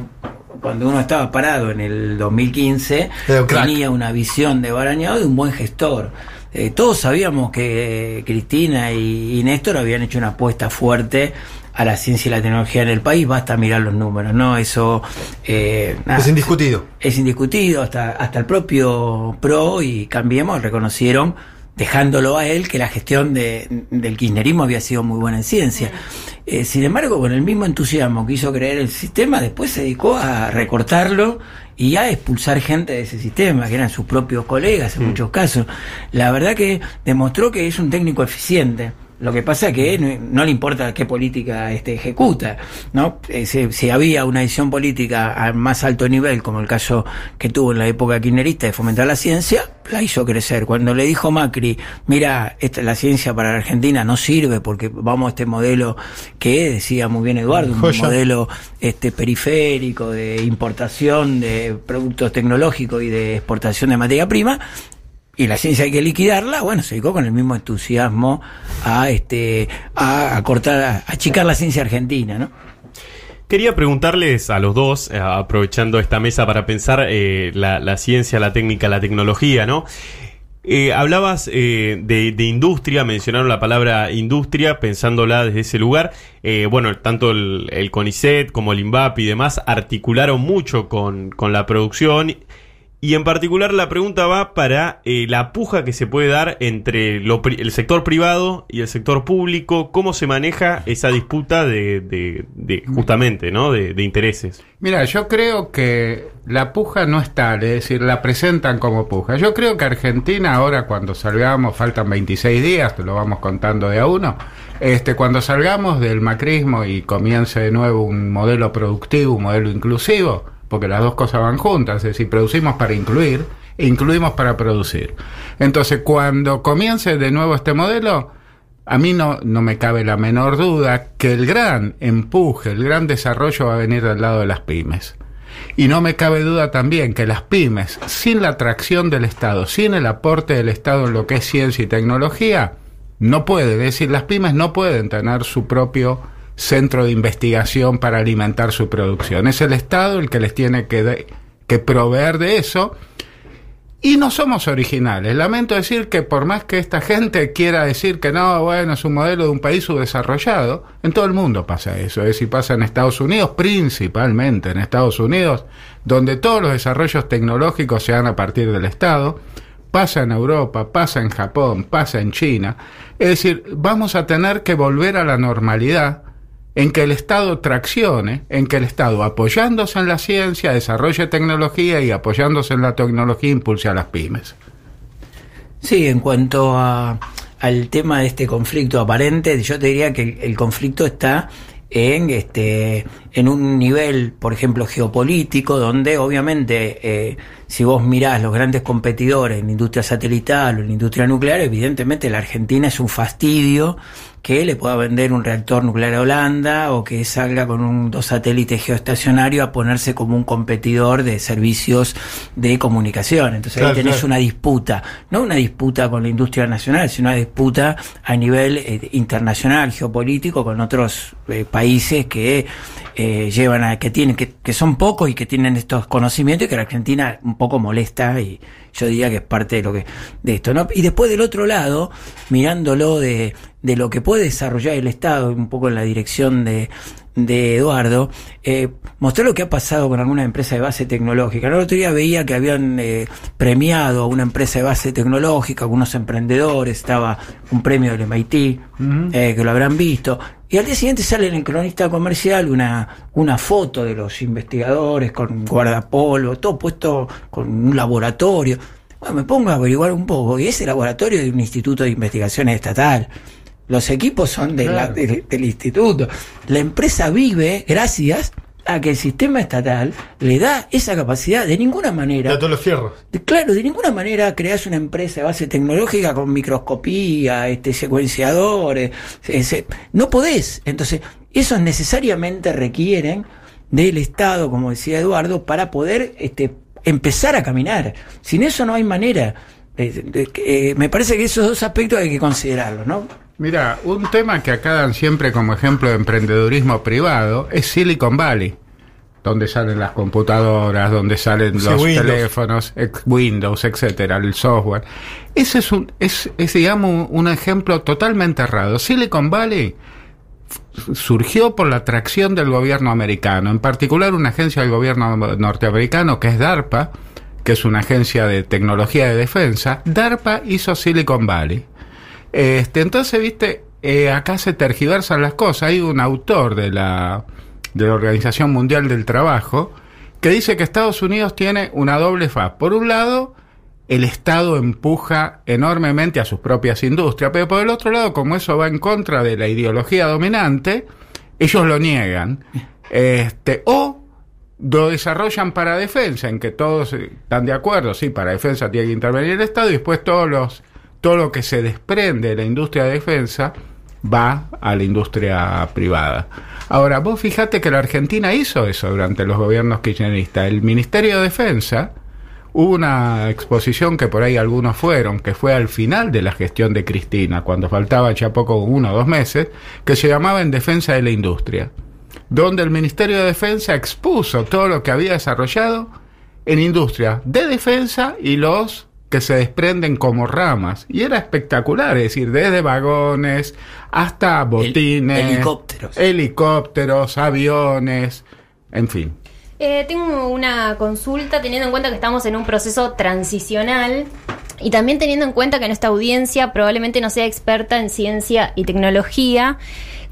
cuando uno estaba parado en el 2015, Era un crack. tenía una visión de Barañado de un buen gestor. Eh, todos sabíamos que eh, Cristina y, y Néstor habían hecho una apuesta fuerte a la ciencia y la tecnología en el país, basta mirar los números, ¿no? Eso eh, nada, Es indiscutido. es indiscutido, hasta, hasta el propio PRO y Cambiemos reconocieron, dejándolo a él, que la gestión de, del kirchnerismo había sido muy buena en ciencia. Eh, sin embargo, con el mismo entusiasmo que hizo creer el sistema, después se dedicó a recortarlo y a expulsar gente de ese sistema, que eran sus propios colegas en muchos casos. La verdad que demostró que es un técnico eficiente. Lo que pasa es que no, no le importa qué política este, ejecuta, ¿no? Eh, si, si había una visión política a más alto nivel, como el caso que tuvo en la época kirchnerista de fomentar la ciencia, la hizo crecer. Cuando le dijo Macri, mira, esta, la ciencia para la Argentina no sirve porque vamos a este modelo que decía muy bien Eduardo, un Joya. modelo este periférico de importación de productos tecnológicos y de exportación de materia prima, y la ciencia hay que liquidarla, bueno, se dedicó con el mismo entusiasmo a este a, cortar, a achicar la ciencia argentina, ¿no? Quería preguntarles a los dos, eh, aprovechando esta mesa para pensar eh, la, ciencia, la técnica, la tecnología, ¿no? Eh, hablabas eh, de, de industria, mencionaron la palabra industria, pensándola desde ese lugar. Bueno, tanto el, el CONICET como el INVAP y demás articularon mucho con, con la producción. Y en particular la pregunta va para eh, la puja que se puede dar entre lo pri- el sector privado y el sector público, cómo se maneja esa disputa de, de- de justamente, ¿no? De, de intereses. Mira, yo creo que la puja no es tal, es decir, la presentan como puja. Yo creo que Argentina ahora cuando salgamos, faltan 26 días, te lo vamos contando de a uno, este, cuando salgamos del macrismo y comience de nuevo un modelo productivo, un modelo inclusivo, porque las dos cosas van juntas, es decir, producimos para incluir e incluimos para producir. Entonces, cuando comience de nuevo este modelo, a mí no, no me cabe la menor duda que el gran empuje, el gran desarrollo va a venir del lado de las pymes. Y no me cabe duda también que las pymes, sin la atracción del Estado, sin el aporte del Estado en lo que es ciencia y tecnología, no pueden, es decir, las pymes no pueden tener su propio centro de investigación para alimentar su producción. Es el Estado el que les tiene que, que proveer de eso Y no somos originales. Lamento decir que por más que esta gente quiera decir que no, bueno, es un modelo de un país subdesarrollado, en todo el mundo pasa eso. Es decir, pasa en Estados Unidos, principalmente en Estados Unidos, donde todos los desarrollos tecnológicos se dan a partir del Estado. Pasa en Europa, pasa en Japón, pasa en China. Es decir, vamos a tener que volver a la normalidad en que el Estado traccione, en que el Estado apoyándose en la ciencia, desarrolle tecnología y apoyándose en la tecnología impulse a las pymes. Sí, en cuanto a, al tema de este conflicto aparente, yo te diría que el, conflicto está en este en un nivel, por ejemplo, geopolítico, donde obviamente eh, si vos mirás los grandes competidores en industria satelital o en industria nuclear, evidentemente la Argentina es un fastidio que le pueda vender un reactor nuclear a Holanda o que salga con un dos satélites geoestacionarios a ponerse como un competidor de servicios de comunicación. Entonces Claro, ahí tenés claro. una disputa, no una disputa con la industria nacional, sino una disputa a nivel eh, internacional, geopolítico, con otros eh, países que eh, llevan a, que tienen, que, que son pocos y que tienen estos conocimientos y que la Argentina un poco molesta y yo diría que es parte de lo que, de esto, ¿no? Y después del otro lado, mirándolo de, de lo que puede desarrollar el Estado, un poco en la dirección de, de Eduardo, eh, mostró lo que ha pasado con algunas empresas de base tecnológica. El otro día veía que habían eh, premiado a una empresa de base tecnológica, algunos emprendedores, estaba un premio del MIT, eh, que lo habrán visto. Y al día siguiente sale en el cronista comercial una, una foto de los investigadores con guardapolvo, todo puesto con un laboratorio. Bueno, me pongo a averiguar un poco, y ese laboratorio de un instituto de investigaciones estatal. Los equipos son de la- Claro. de- del instituto. La empresa vive gracias a que el sistema estatal le da esa capacidad. De ninguna manera. De todos los fierros. De- Claro, de ninguna manera creas una empresa de base tecnológica con microscopía, este, secuenciadores. ese- no podés. Entonces, esos necesariamente requieren del Estado, como decía Eduardo, para poder este, empezar a caminar. Sin eso no hay manera. Eh, eh, me parece que esos dos aspectos hay que considerarlos, ¿no? Mira, un tema que acá dan siempre como ejemplo de emprendedurismo privado es Silicon Valley, donde salen las computadoras, donde salen los Windows. teléfonos, ex- Windows, etcétera, el software. Ese es un, es, es, digamos, un ejemplo totalmente errado. Silicon Valley surgió por la atracción del gobierno americano, en particular una agencia del gobierno norteamericano que es DARPA, que es una agencia de tecnología de defensa. DARPA hizo Silicon Valley. Este, entonces, viste, eh, acá se tergiversan las cosas. Hay un autor de la, de la Organización Mundial del Trabajo que dice que Estados Unidos tiene una doble faz. Por un lado, el Estado empuja enormemente a sus propias industrias, pero por el otro lado, como eso va en contra de la ideología dominante, ellos lo niegan. Este, o lo desarrollan para defensa, en que todos eh, están de acuerdo, sí, para defensa tiene que intervenir el Estado, y después todos los, todo lo que se desprende de la industria de defensa va a la industria privada. Ahora, vos fíjate que la Argentina hizo eso durante los gobiernos kirchneristas. El Ministerio de Defensa, hubo una exposición que por ahí algunos fueron, que fue al final de la gestión de Cristina, cuando faltaba ya poco, uno o dos meses, que se llamaba En Defensa de la Industria donde el Ministerio de Defensa expuso todo lo que había desarrollado en industria de defensa y los que se desprenden como ramas. Y era espectacular, es decir, desde vagones hasta botines, helicópteros. helicópteros, aviones, en fin. Eh, tengo una consulta teniendo en cuenta que estamos en un proceso transicional y también teniendo en cuenta que nuestra audiencia probablemente no sea experta en ciencia y tecnología.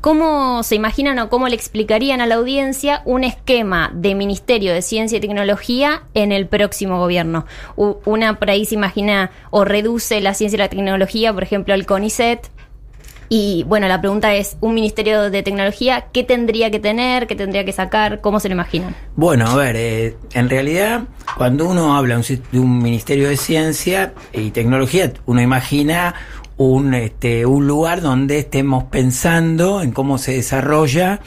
¿Cómo se imaginan o cómo le explicarían a la audiencia un esquema de Ministerio de Ciencia y Tecnología en el próximo gobierno? U- una por ahí se imagina o reduce la ciencia y la tecnología, por ejemplo, al CONICET, y bueno, la pregunta es, ¿un Ministerio de Tecnología qué tendría que tener, qué tendría que sacar? ¿Cómo se lo imaginan? Bueno, a ver, eh, en realidad, cuando uno habla de un Ministerio de Ciencia y Tecnología, uno imagina un, este, un lugar donde estemos pensando en cómo se desarrolla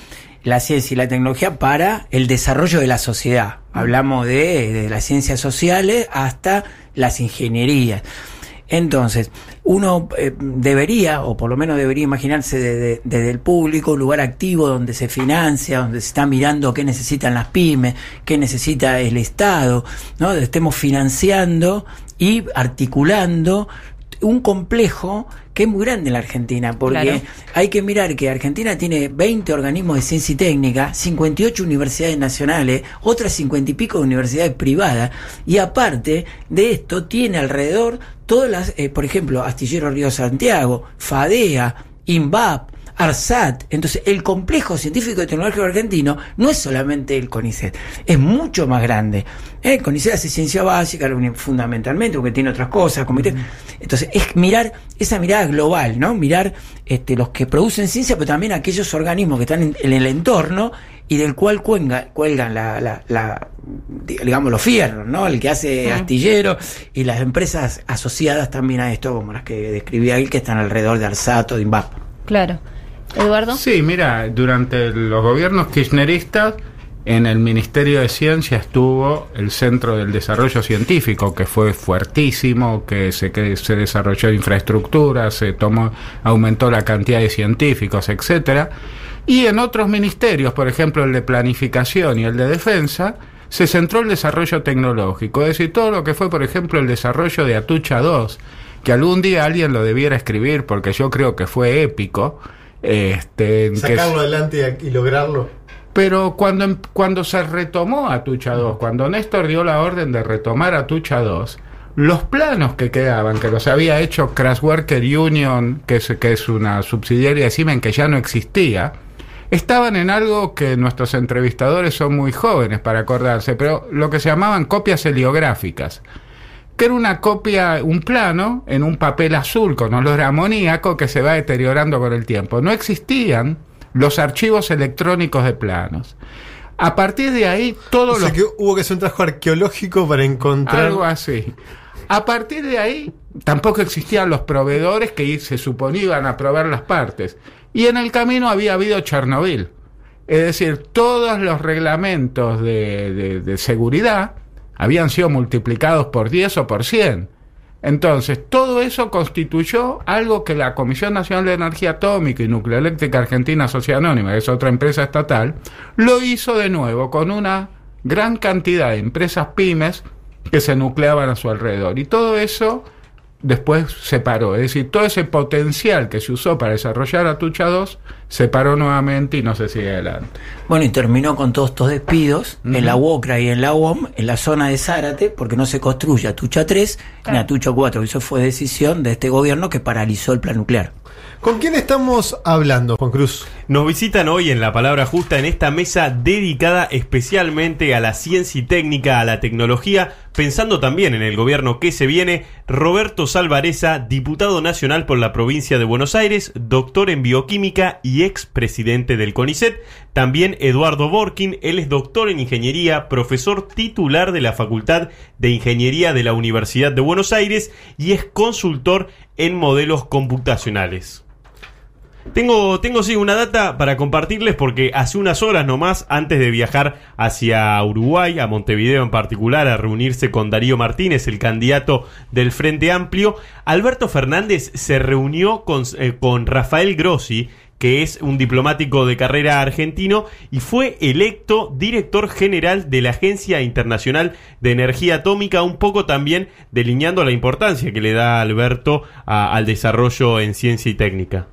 la ciencia y la tecnología para el desarrollo de la sociedad. Hablamos de, de las ciencias sociales hasta las ingenierías. Entonces, uno eh, debería, o por lo menos debería imaginarse de- de- desde el público, un lugar activo donde se financia, donde se está mirando qué necesitan las pymes, qué necesita el Estado, ¿no? Estemos financiando y articulando un complejo que es muy grande en la Argentina, porque Claro. hay que mirar que Argentina tiene 20 organismos de ciencia y técnica, 58 universidades nacionales, otras 50 y pico de universidades privadas, y aparte de esto tiene alrededor todas las, eh, por ejemplo, Astillero Río Santiago, FADEA, INVAP, ARSAT. Entonces, el complejo científico y tecnológico argentino no es solamente el CONICET, es mucho más grande. El CONICET hace ciencia básica fundamentalmente, porque tiene otras cosas. comité- Entonces, es mirar esa mirada global, ¿no? Mirar este, los que producen ciencia, pero también aquellos organismos que están en, en el entorno y del cual cuelga- cuelgan la, la- la- digamos, los fierros, ¿no? El que hace Mm. astillero y las empresas asociadas también a esto, como las que describía él, que están alrededor de ARSAT o de INVAP. Claro. Eduardo. Sí, mira, durante los gobiernos kirchneristas, en el Ministerio de Ciencia estuvo el Centro del Desarrollo Científico, que fue fuertísimo, que se, que se desarrolló infraestructura, se tomó, aumentó la cantidad de científicos, etcétera. Y en otros ministerios, por ejemplo el de Planificación y el de Defensa, se centró el desarrollo tecnológico, es decir, todo lo que fue, por ejemplo, el desarrollo de Atucha 2, que algún día alguien lo debiera escribir porque yo creo que fue épico. Este, que Sacarlo adelante y, y lograrlo. pero cuando, em- cuando se retomó Atucha 2, cuando Néstor dio la orden de retomar Atucha 2, los planos que quedaban, que los había hecho Crashworker Union, que es, que es una subsidiaria de Siemens que ya no existía, estaban en algo que nuestros entrevistadores son muy jóvenes para acordarse, pero lo que se llamaban copias heliográficas que era una copia, un plano en un papel azul con olor amoníaco que se va deteriorando con el tiempo. No existían los archivos electrónicos de planos. A partir de ahí, todos O sea los que hubo que hacer un trabajo arqueológico para encontrar. algo así. A partir de ahí, tampoco existían los proveedores que se suponía iban a probar las partes. Y en el camino había habido Chernobyl. Es decir, todos los reglamentos de, de- de seguridad habían sido multiplicados por 10 o por 100. Entonces, todo eso constituyó algo que la Comisión Nacional de Energía Atómica y Nucleoeléctrica Argentina Sociedad Anónima, que es otra empresa estatal, lo hizo de nuevo con una gran cantidad de empresas pymes que se nucleaban a su alrededor. Y todo eso después se paró. Es decir, todo ese potencial que se usó para desarrollar Atucha 2 se paró nuevamente y no se sigue adelante. Bueno, y terminó con todos estos despidos en la UOCRA y en la UOM, en la zona de Zárate, porque no se construye Atucha 3 ni Atucha 4. Eso fue decisión de este gobierno que paralizó el plan nuclear. ¿Con quién estamos hablando, Juan Cruz? Nos visitan hoy en La Palabra Justa en esta mesa dedicada especialmente a la ciencia y técnica, a la tecnología, pensando también en el gobierno que se viene, Roberto Salvareza, diputado nacional por la provincia de Buenos Aires, doctor en bioquímica y ex presidente del CONICET. También Eduardo Borkin, él es doctor en ingeniería, profesor titular de la Facultad de Ingeniería de la Universidad de Buenos Aires y es consultor en modelos computacionales. Tengo, tengo sí una data para compartirles porque hace unas horas nomás, antes de viajar hacia Uruguay, a Montevideo en particular, a reunirse con Darío Martínez, el candidato del Frente Amplio, Alberto Fernández se reunió con, eh, con Rafael Grossi, que es un diplomático de carrera argentino y fue electo director general de la Agencia Internacional de Energía Atómica, un poco también delineando la importancia que le da Alberto al desarrollo en ciencia y técnica.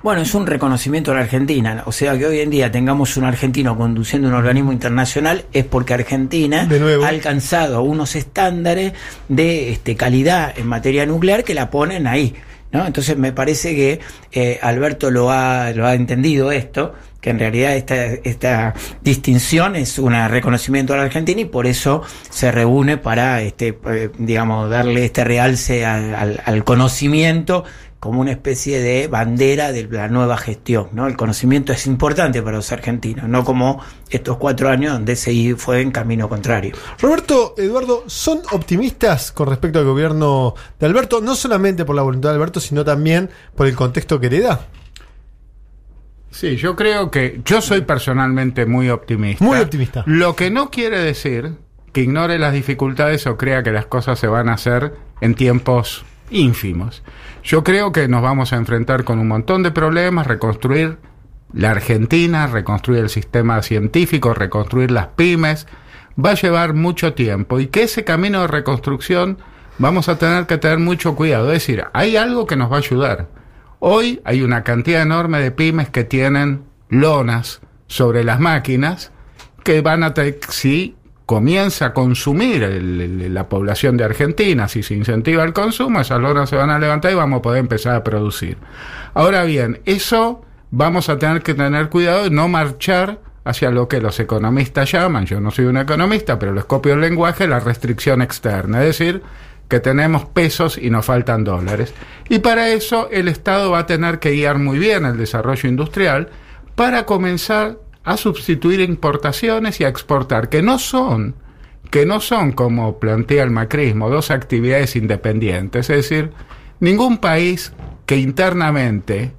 Bueno, es un reconocimiento a la Argentina. O sea, que hoy en día tengamos un argentino conduciendo un organismo internacional es porque Argentina ha alcanzado unos estándares de este, calidad en materia nuclear que la ponen ahí. ¿no? Entonces me parece que eh, Alberto lo ha, lo ha entendido esto, que en realidad esta, esta distinción es un reconocimiento a la Argentina y por eso se reúne para, este, eh, digamos, darle este realce al, al- al conocimiento como una especie de bandera de la nueva gestión. ¿no? El conocimiento es importante para los argentinos, no como estos cuatro años donde se fue en camino contrario. Roberto, Eduardo, ¿son optimistas con respecto al gobierno de Alberto? No solamente por la voluntad de Alberto, sino también por el contexto que le da. Sí, yo creo que yo soy personalmente muy optimista. Muy optimista. Lo que no quiere decir que ignore las dificultades o crea que las cosas se van a hacer en tiempos ínfimos. Yo creo que nos vamos a enfrentar con un montón de problemas, reconstruir la Argentina, reconstruir el sistema científico, reconstruir las pymes, va a llevar mucho tiempo y que ese camino de reconstrucción vamos a tener que tener mucho cuidado. Es decir, hay algo que nos va a ayudar. Hoy hay una cantidad enorme de pymes que tienen lonas sobre las máquinas que van a si comienza a consumir el- la población de Argentina, si se incentiva el consumo, esas lonas se van a levantar y vamos a poder empezar a producir. Ahora bien, eso vamos a tener que tener cuidado de no marchar hacia lo que los economistas llaman, yo no soy un economista, pero les copio el lenguaje, la restricción externa, es decir, que tenemos pesos y nos faltan dólares. Y para eso el Estado va a tener que guiar muy bien el desarrollo industrial para comenzar a sustituir importaciones y a exportar, que no son, que no son, como plantea el macrismo, dos actividades independientes. Es decir, ningún país que internamente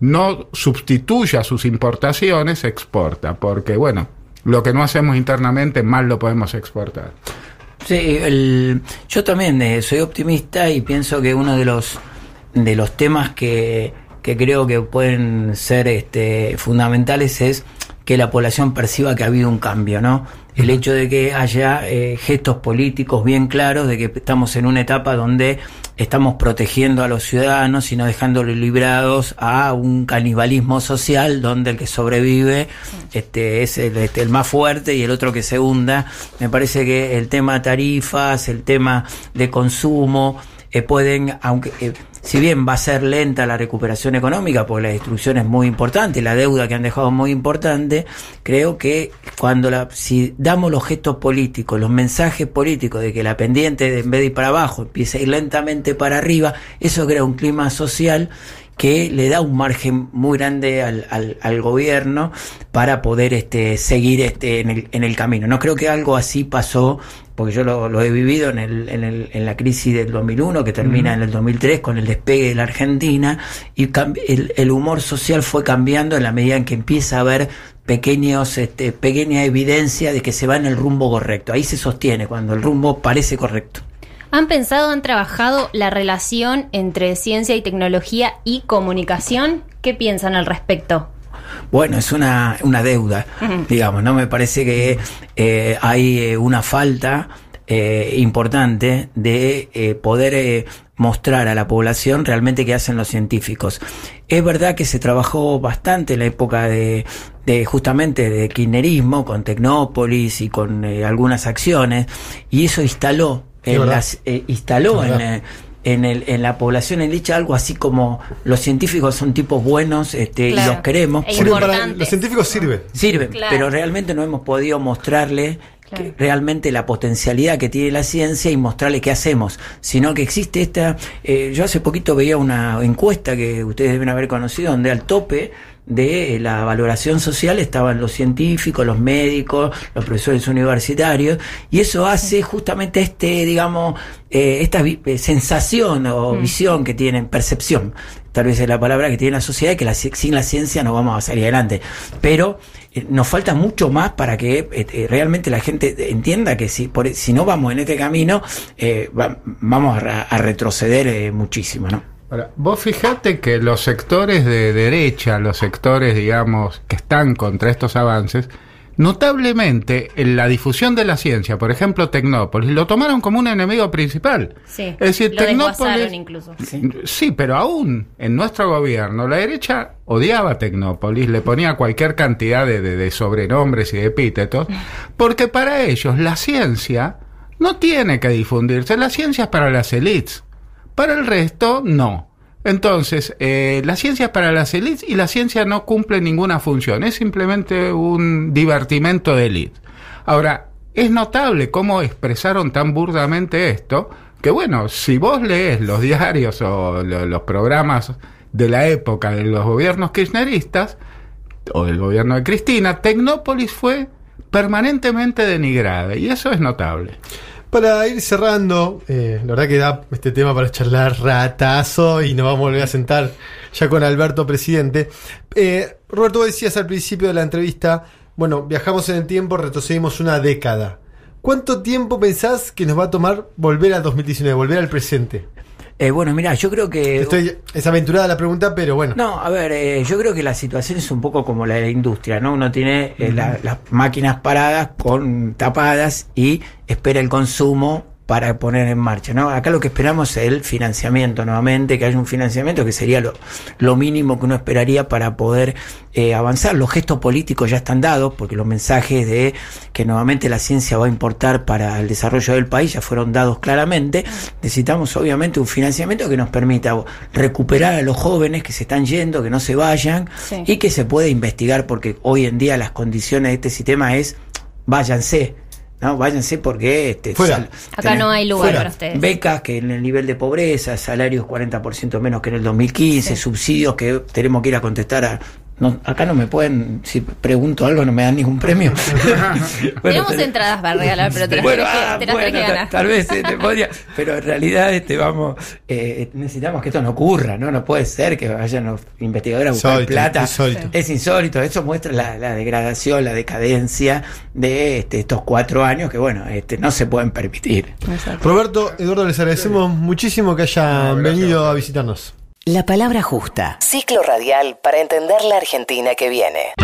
no sustituya sus importaciones exporta, porque bueno, lo que no hacemos internamente mal lo podemos exportar. Sí, yo también eh, soy optimista y pienso que uno de los de los temas que, que creo que pueden ser este, fundamentales es que la población perciba que ha habido un cambio, ¿no? El hecho de que haya eh, gestos políticos bien claros, de que estamos en una etapa donde estamos protegiendo a los ciudadanos y no dejándolos librados a un canibalismo social donde el que sobrevive este, es el, este, el más fuerte y el otro que se hunda. Me parece que el tema tarifas, el tema de consumo, eh, pueden, aunque eh, si bien va a ser lenta la recuperación económica, porque la destrucción es muy importante, la deuda que han dejado es muy importante, creo que cuando la, si damos los gestos políticos, los mensajes políticos de que la pendiente en vez de ir para abajo empieza a ir lentamente para arriba, eso crea un clima social que le da un margen muy grande al, al, al gobierno para poder este, seguir este, en, el, en el camino. No creo que algo así pasó, porque yo lo, lo he vivido en, el, en, el, en la crisis del 2001, que termina en el 2003 con el despegue de la Argentina, y el humor social fue cambiando en la medida en que empieza a haber pequeños, este, pequeña evidencia de que se va en el rumbo correcto. Ahí se sostiene, cuando el rumbo parece correcto. ¿Han pensado, han trabajado la relación entre ciencia y tecnología y comunicación? ¿Qué piensan al respecto? Bueno, es una, una deuda, digamos, ¿no? Me parece que eh, hay eh, una falta eh, importante de eh, poder mostrar a la población realmente qué hacen los científicos. Es verdad que se trabajó bastante en la época de, de justamente de kirchnerismo, con Tecnópolis y con algunas acciones, y eso instaló, Las, eh, instaló en, eh, en, el, en la población en dicha algo así como los científicos son tipos buenos este, y Claro. los queremos. E Sirven para- los científicos sirven. Sirven, Claro. pero realmente no hemos podido mostrarle que realmente la potencialidad que tiene la ciencia y mostrarle qué hacemos, sino que existe esta... eh, yo hace poquito veía una encuesta que ustedes deben haber conocido, donde al tope de eh, la valoración social estaban los científicos, los médicos, los profesores universitarios, y eso hace justamente este, digamos, eh, esta eh, sensación o Mm. visión que tienen, percepción, tal vez es la palabra que tiene la sociedad, que la sin la ciencia no vamos a salir adelante. Pero eh, nos falta mucho más para que eh, realmente la gente entienda que si, por- si no vamos en este camino, eh, va- vamos a, retroceder muchísimo, ¿no? Ahora, vos fijate que los sectores de derecha, los sectores, digamos, que están contra estos avances, notablemente en la difusión de la ciencia, por ejemplo, Tecnópolis, lo tomaron como un enemigo principal. Sí. Es decir, lo desguazaron Tecnópolis- incluso. Sí, pero aún en nuestro gobierno, la derecha odiaba Tecnópolis, le ponía cualquier cantidad de, de- de sobrenombres y de epítetos, porque para ellos la ciencia no tiene que difundirse, la ciencia es para las élites, para el resto no. Entonces, eh, la ciencia es para las élites y la ciencia no cumple ninguna función, es simplemente un divertimento de élite. Ahora, es notable cómo expresaron tan burdamente esto, que bueno, si vos lees los diarios o lo- los programas de la época de los gobiernos kirchneristas, o del gobierno de Cristina, Tecnópolis fue permanentemente denigrada, y eso es notable. Para ir cerrando, eh, la verdad que da este tema para charlar ratazo y nos vamos a volver a sentar ya con Alberto, presidente. Eh, Roberto, vos decías al principio de la entrevista, bueno, viajamos en el tiempo, retrocedimos una década. ¿Cuánto tiempo pensás que nos va a tomar volver al 2019, volver al presente? Eh, bueno, mira, yo creo que... Estoy, es aventurada la pregunta, pero bueno. No, a ver, eh, yo creo que la situación es un poco como la de la industria, ¿no? Uno tiene eh, la- las máquinas paradas con tapadas y espera el consumo para poner en marcha, ¿no? Acá lo que esperamos es el financiamiento nuevamente, que haya un financiamiento que sería lo, lo mínimo que uno esperaría para poder eh, avanzar. Los gestos políticos ya están dados, porque los mensajes de que nuevamente la ciencia va a importar para el desarrollo del país ya fueron dados claramente. Necesitamos obviamente un financiamiento que nos permita recuperar a los jóvenes que se están yendo, que no se vayan Sí. y que se pueda investigar, porque hoy en día las condiciones de este sistema es váyanse. No, váyanse porque este, Fuera. Acá no hay lugar para ustedes. Becas que en el nivel de pobreza, salarios 40% menos que en el 2015, subsidios que tenemos que ir a contestar a... No, acá no me pueden, si pregunto algo no me dan ningún premio. Bueno, Tenemos pero- entradas para regalar, pero te las bueno, tenés que- ah, te las tenés bueno, que ganar. tal vez eh, te podría, pero en realidad este vamos eh, necesitamos que esto no ocurra, ¿no? No puede ser que vayan los investigadores a buscar plata. insólito. Es insólito, eso muestra la, la degradación, la decadencia de este, estos cuatro años que bueno, este, no se pueden permitir. Roberto, Eduardo, les agradecemos muchísimo que hayan venido a visitarnos. La palabra justa. Ciclo radial para entender la Argentina que viene.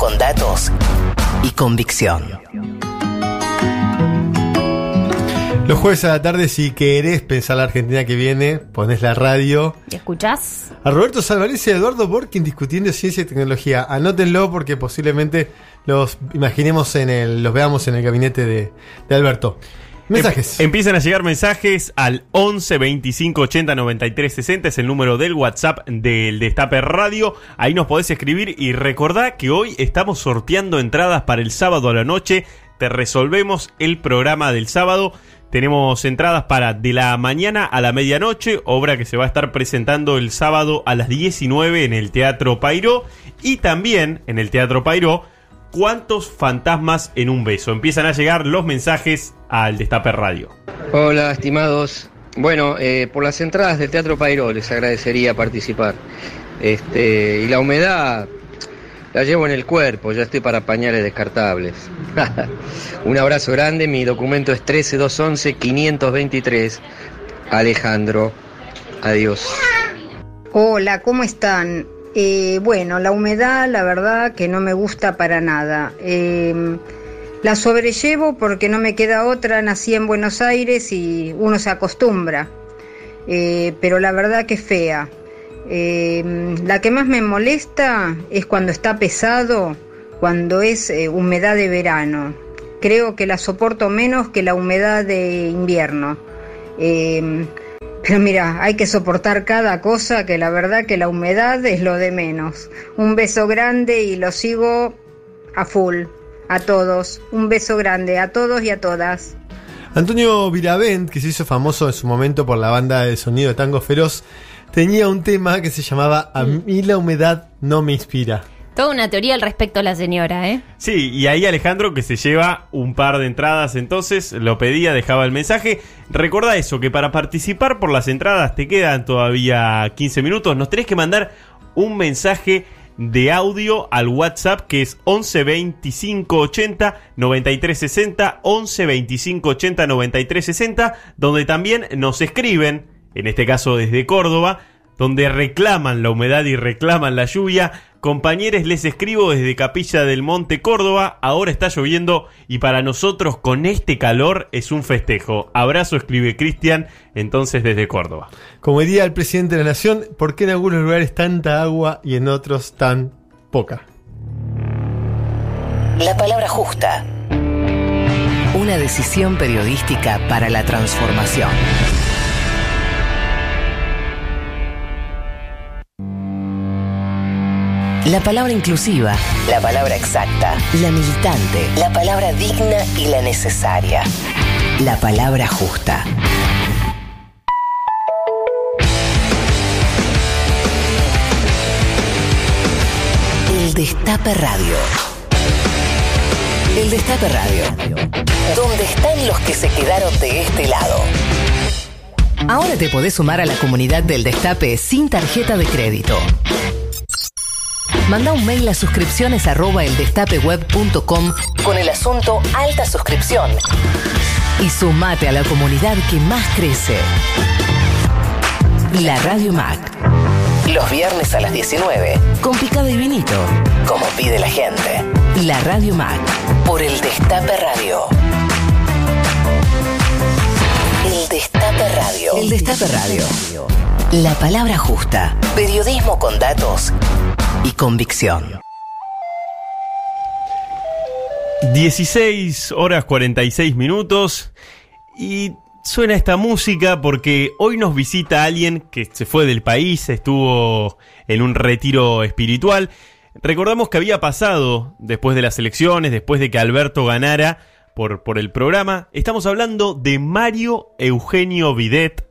Con datos y convicción. Los jueves a la tarde, si querés pensar la Argentina que viene, pones la radio. ¿Y escuchás? A Roberto Salvarez y a Eduardo Borkin discutiendo ciencia y tecnología. Anótenlo porque posiblemente los imaginemos en el, los veamos en el gabinete de, de Alberto. Mensajes. Em- empiezan a llegar mensajes al 11 25 80 93 60. Es el número del WhatsApp del Destape Radio. Ahí nos podés escribir y recordá que hoy estamos sorteando entradas para el sábado a la noche. Te resolvemos el programa del sábado. Tenemos entradas para de la mañana a la medianoche, obra que se va a estar presentando el sábado a las 19 en el Teatro Pairó y también en el Teatro Pairó. ¿Cuántos fantasmas en un beso? Empiezan a llegar los mensajes al Destape Radio. Hola, estimados. Bueno, eh, por las entradas del Teatro Pairó les agradecería participar. Este, y la humedad la llevo en el cuerpo, ya estoy para pañales descartables. Un abrazo grande, mi documento es 13211-523. Alejandro, adiós. Hola, ¿cómo están? Eh, bueno, la humedad, la verdad que no me gusta para nada. Eh, la sobrellevo porque no me queda otra, nací en Buenos Aires y uno se acostumbra. Eh, pero la verdad que es fea. Eh, la que más me molesta es cuando está pesado, cuando es eh, humedad de verano. Creo que la soporto menos que la humedad de invierno. Pero mira, hay que soportar cada cosa, que la verdad que la humedad es lo de menos. Un beso grande y lo sigo a full. A todos. Un beso grande a todos y a todas. Antonio Viravent, que se hizo famoso en su momento por la banda de sonido de Tango Feroz, tenía un tema que se llamaba A mí la humedad no me inspira. Toda una teoría al respecto a la señora, ¿eh? Sí, y ahí Alejandro que se lleva un par de entradas entonces, lo pedía, dejaba el mensaje. Recuerda eso, que para participar por las entradas te quedan todavía 15 minutos, nos tenés que mandar un mensaje de audio al WhatsApp que es 11 25 80 93 60 11 25 80 93 60 donde también nos escriben, en este caso desde Córdoba, donde reclaman la humedad y reclaman la lluvia. Compañeros, les escribo desde Capilla del Monte, Córdoba. Ahora está lloviendo y para nosotros con este calor es un festejo. Abrazo, escribe Cristian, entonces desde Córdoba. Como diría el presidente de la Nación, ¿por qué en algunos lugares tanta agua y en otros tan poca? La palabra justa. Una decisión periodística para la transformación. La palabra inclusiva, la palabra exacta, la militante, la palabra digna y la necesaria. La palabra justa. El Destape Radio. El Destape Radio. ¿Dónde están los que se quedaron de este lado? Ahora te podés sumar a la comunidad del Destape sin tarjeta de crédito. Manda un mail a suscripciones arroba eldestapeweb.com con el asunto alta suscripción y sumate a la comunidad que más crece. La Radio Mac. Los viernes a las 19 con picado y vinito, como pide la gente. La Radio Mac por el Destape Radio. El Destape Radio. El Destape Radio. La palabra justa. Periodismo con datos y convicción. 16 horas 46 minutos y suena esta música porque hoy nos visita alguien que se fue del país, estuvo en un retiro espiritual. Recordamos que había pasado después de las elecciones, después de que Alberto ganara por, por el programa. Estamos hablando de Mario Eugenio Videt.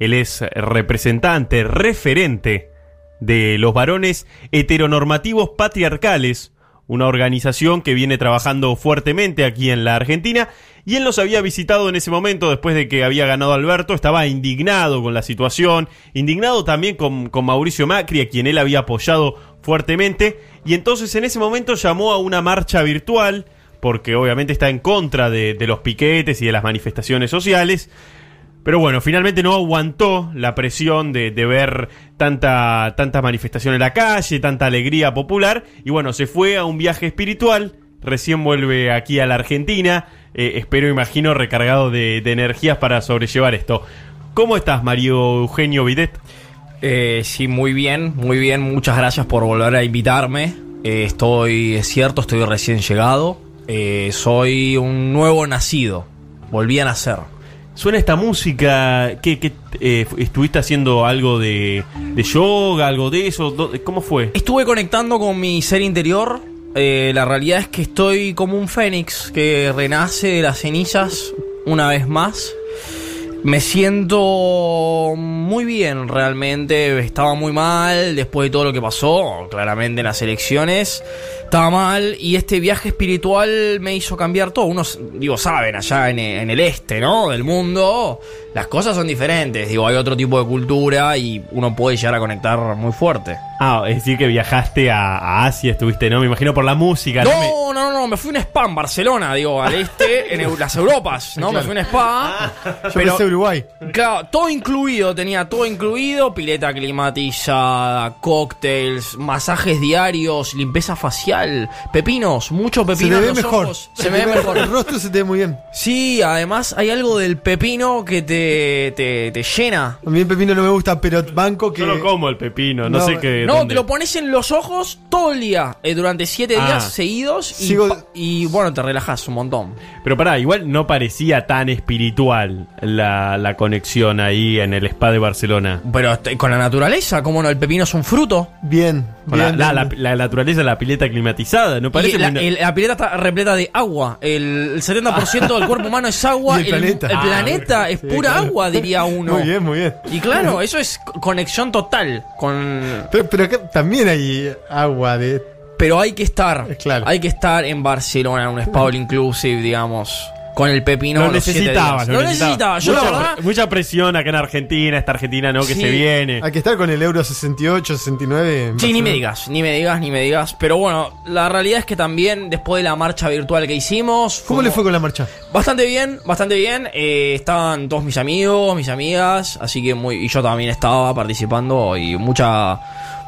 Él es representante, referente de los varones heteronormativos patriarcales, una organización que viene trabajando fuertemente aquí en la Argentina, y él nos había visitado en ese momento después de que había ganado Alberto, estaba indignado con la situación, indignado también con, con Mauricio Macri, a quien él había apoyado fuertemente, y entonces en ese momento llamó a una marcha virtual, porque obviamente está en contra de, de los piquetes y de las manifestaciones sociales, Pero bueno, finalmente no aguantó la presión de, ver tanta, tanta manifestación en la calle, tanta alegría popular. Y bueno, se fue a un viaje espiritual. Recién vuelve aquí a la Argentina. Eh, espero, imagino, recargado de, de energías para sobrellevar esto. ¿Cómo estás, Mario Eugenio Videt? Eh, sí, muy bien, muy bien. Muchas gracias por volver a invitarme. Eh, estoy, es cierto, estoy recién llegado. Eh, soy un nuevo nacido. Volví a nacer. Suena esta música. ¿Qué, eh, estuviste haciendo algo de, yoga, algo de eso? ¿Dó- ¿Cómo fue? Estuve conectando con mi ser interior. Eh, la realidad es que estoy como un fénix que renace de las cenizas una vez más. Me siento muy bien realmente. Estaba muy mal después de todo lo que pasó, claramente en las elecciones. Estaba mal y este viaje espiritual me hizo cambiar todo. Unos, digo, saben, allá en, en el este, ¿no? Del mundo, las cosas son diferentes. Digo, hay otro tipo de cultura y uno puede llegar a conectar muy fuerte. Ah, es decir que viajaste a, a Asia, estuviste, ¿no? Me imagino por la música. ¿no? Me- No, no, no, me fui un spa en Barcelona, digo, al este, en Eu- las Europas, ¿no? Me fui un spa. Yo pensé Uruguay. Claro, todo incluido, tenía todo incluido, pileta climatizada, cócteles, masajes diarios, limpieza facial, pepinos, mucho Se pepino te en ve los mejor. ojos. Se me ve El mejor. rostro se te ve muy bien. Sí, además hay algo del pepino que te, te, te llena. A mí el pepino no me gusta, pero banco que. Yo no como el pepino, no, No, sé qué. No, dónde- te lo pones en los ojos todo el día, eh, durante siete Ah. días seguidos y, Sigo- pa- y bueno, te relajas un montón. Pero pará, igual no parecía tan espiritual la, la conexión ahí en el spa de Barcelona. Pero este, con la naturaleza, ¿cómo no? El pepino es un fruto. Bien. La, bien, la- la- la naturaleza la pileta climatizada, ¿no parece? Y la, muy- el- la pileta está repleta de agua. El, el 70% del cuerpo humano es agua. Y el planeta. el Ah, planeta es sí, pura claro. agua, diría uno. Muy bien, muy bien. Y claro, eso es co- conexión total con... Pero, pero acá también hay agua de. Pero hay que estar. Claro. Hay que estar en Barcelona, en un spa all inclusive, digamos. Con el pepino. lo necesitaba, lo Lo necesitaba. Yo, la mucha, verdad, pre- mucha presión acá en Argentina, esta Argentina, ¿no? Que Sí. se viene. Hay que estar con el euro 68, 69. en Sí, ni me digas, ni me digas, ni me digas. Pero bueno, la realidad es que también después de la marcha virtual que hicimos. ¿Cómo le fue con la marcha? Bastante bien, bastante bien. Eh, estaban todos mis amigos, mis amigas, así que muy. Y yo también estaba participando y mucha.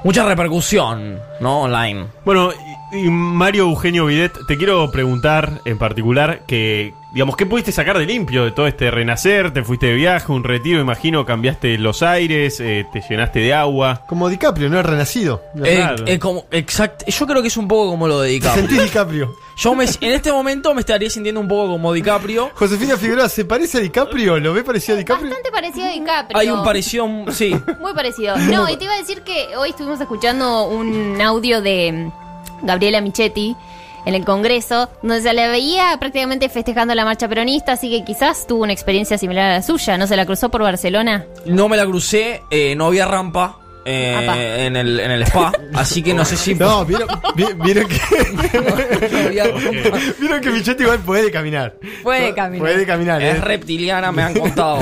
Mucha repercusión, ¿no? Online. Bueno, y, y Mario Eugenio Videt, te quiero preguntar en particular que, digamos, ¿qué pudiste sacar de limpio de todo este renacer? ¿Te fuiste de viaje, un retiro, imagino, cambiaste los aires, eh, te llenaste de agua? Como DiCaprio, ¿no? Es renacido. Eh, eh, como, exact, yo creo que es un poco como lo de Te DiCaprio. sentís DiCaprio. Yo me, en este momento me estaría sintiendo un poco como DiCaprio. Josefina Figueroa, ¿se parece a DiCaprio? ¿Lo ve parecido a DiCaprio? Bastante parecido a DiCaprio. Hay un parecido, sí. Muy parecido. No, y te iba a decir que hoy estuvimos escuchando un audio de mm, Gabriela Michetti en el Congreso, donde se la veía prácticamente festejando la marcha peronista, así que quizás tuvo una experiencia similar a la suya. ¿No se la cruzó por Barcelona? No me la crucé, eh, no había rampa. Eh, en, el, en el spa, así que no sé si. No, vieron, vi- vieron que. vieron que Michetti igual puede caminar. Puede caminar. Puede caminar, Es ¿eh? reptiliana, me han contado.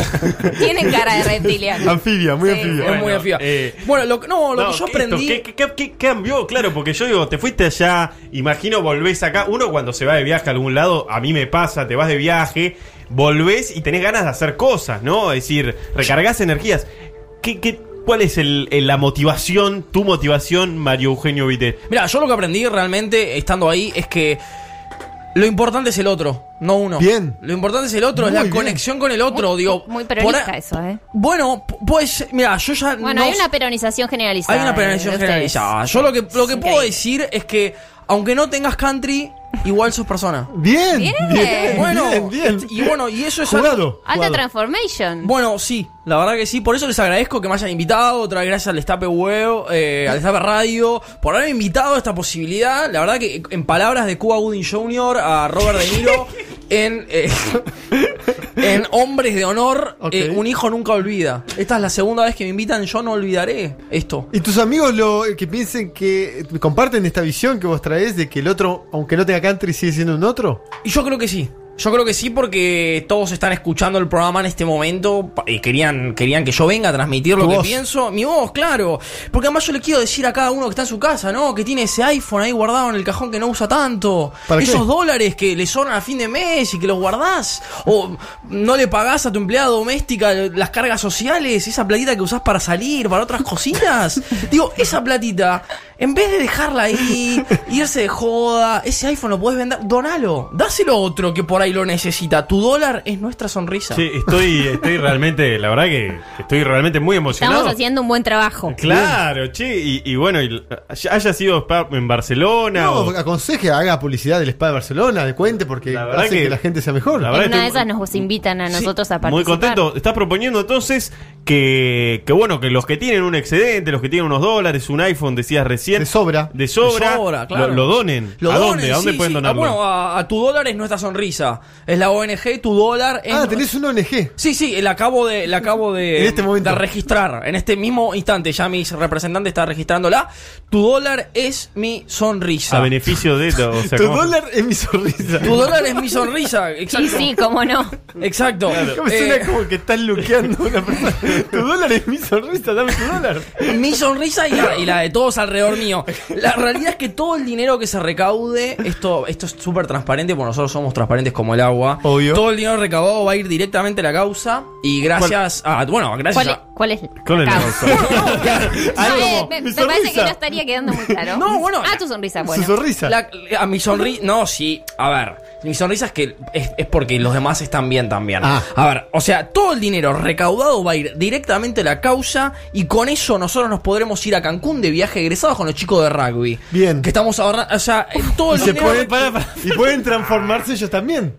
Tiene cara de reptiliano. Anfibia, muy Sí, anfibia. es muy afía. eh, bueno, lo, que- no, lo No, que yo ¿qué esto? aprendí. ¿Qué, qué- qué- qué cambió? Claro, porque yo digo, te fuiste allá, imagino volvés acá. Uno cuando se va de viaje a algún lado, a mí me pasa, te vas de viaje, volvés y tenés ganas de hacer cosas, ¿no? Es decir, recargas energías. ¿Qué, qué, ¿Cuál es el- el- la motivación, tu motivación, Mario Eugenio Vitet? Mira, yo lo que aprendí realmente estando ahí es que lo importante es el otro, no uno. Bien. Lo importante es el otro, es Muy la bien. conexión con el otro. digo, Muy peronista eso, ¿eh? Bueno, pues, mira, yo ya Bueno, no hay una peronización generalizada. Hay una de ustedes. generalizada. Yo lo que, lo que puedo decir es que, aunque no tengas country, igual sos persona. Bien, Bien. bien, Bueno, bien, bien. y bueno, y eso es Jugado. algo- Alta transformation. Bueno, sí, la verdad que sí. Por eso les agradezco que me hayan invitado. Otra vez gracias al Destape Web, eh, al Destape Radio, por haberme invitado a esta posibilidad. La verdad que, en palabras de Cuba Gooding Jr., a Robert De Niro, en, eh, en Hombres de Honor, eh, un hijo nunca olvida. Esta es la segunda vez que me invitan, yo no olvidaré esto. ¿Y tus amigos lo que piensen que comparten esta visión que vos traes de que el otro, aunque no tenga country, sigue siendo un otro? Y yo creo que sí. Yo creo que sí porque todos están escuchando el programa en este momento y querían, querían que yo venga a transmitir lo que voz. pienso. Mi voz, claro. Porque además yo le quiero decir a cada uno que está en su casa, ¿no? Que tiene ese iPhone ahí guardado en el cajón que no usa tanto. ¿Para qué? Esos dólares que le sobran a fin de mes y que los guardás. O no le pagás a tu empleada doméstica las cargas sociales, esa platita que usás para salir, para otras cositas. Digo, esa platita, en vez de dejarla ahí, irse de joda, ese iPhone lo podés vender, donalo, dáselo a otro que por ahí lo necesita. Tu dólar es nuestra sonrisa. Sí, estoy, estoy realmente, la verdad que estoy realmente muy emocionado. Estamos haciendo un buen trabajo. Claro, che, y, y bueno, y haya sido spa en Barcelona No, o... aconseje, haga publicidad del Spa de Barcelona, de cuente, porque verdad hace que, que- la gente sea mejor. la En verdad una de esas nos invitan a nosotros a participar. Muy contento. Estás proponiendo entonces que, que, bueno, que los que tienen un excedente, los que tienen unos dólares, un iPhone, decías recién. De sobra. De sobra. De sobra, claro. lo, lo donen. Lo ¿A donen, dónde? ¿A dónde sí, pueden sí. donarlo? Ah, bueno, a, a tu dólar es nuestra sonrisa. Es la ONG, tu dólar es. Ah, tenés un ONG. Sí, sí, la acabo de, la acabo de, En este momento. de registrar. En este mismo instante, ya mis representantes están registrándola. Tu dólar es mi sonrisa. A beneficio de. O sea, tu ¿cómo? dólar es mi sonrisa. Tu dólar es mi sonrisa. Exacto. Sí, sí, cómo no. Exacto. Me suena Eh, como que estás luqueando a una persona. Tu dólar es mi sonrisa, dame tu dólar. mi sonrisa y la, y la de todos alrededor mío. La realidad es que todo el dinero que se recaude, esto, esto es súper transparente, porque nosotros somos transparentes como el agua. Obvio. Todo el dinero recaudado va a ir directamente a la causa. Y gracias a. Bueno, gracias ¿Cuál es, a. cuál es ¿Cuál es la causa? Eh, me, parece que no estaría quedando muy claro. No, bueno. Ah, tu sonrisa, bueno. Su sonrisa. La- a mi sonrisa. No, sí. A ver. Mi sonrisa es que es, es porque los demás están bien también. Ah. A ver, o sea, todo el dinero recaudado va a ir directamente a la causa y con eso nosotros nos podremos ir a Cancún de viaje egresados con los chicos de rugby. Bien. Que estamos ahorrando. O sea, todo Y, el se dinero. pueden, y pueden transformarse ellos también.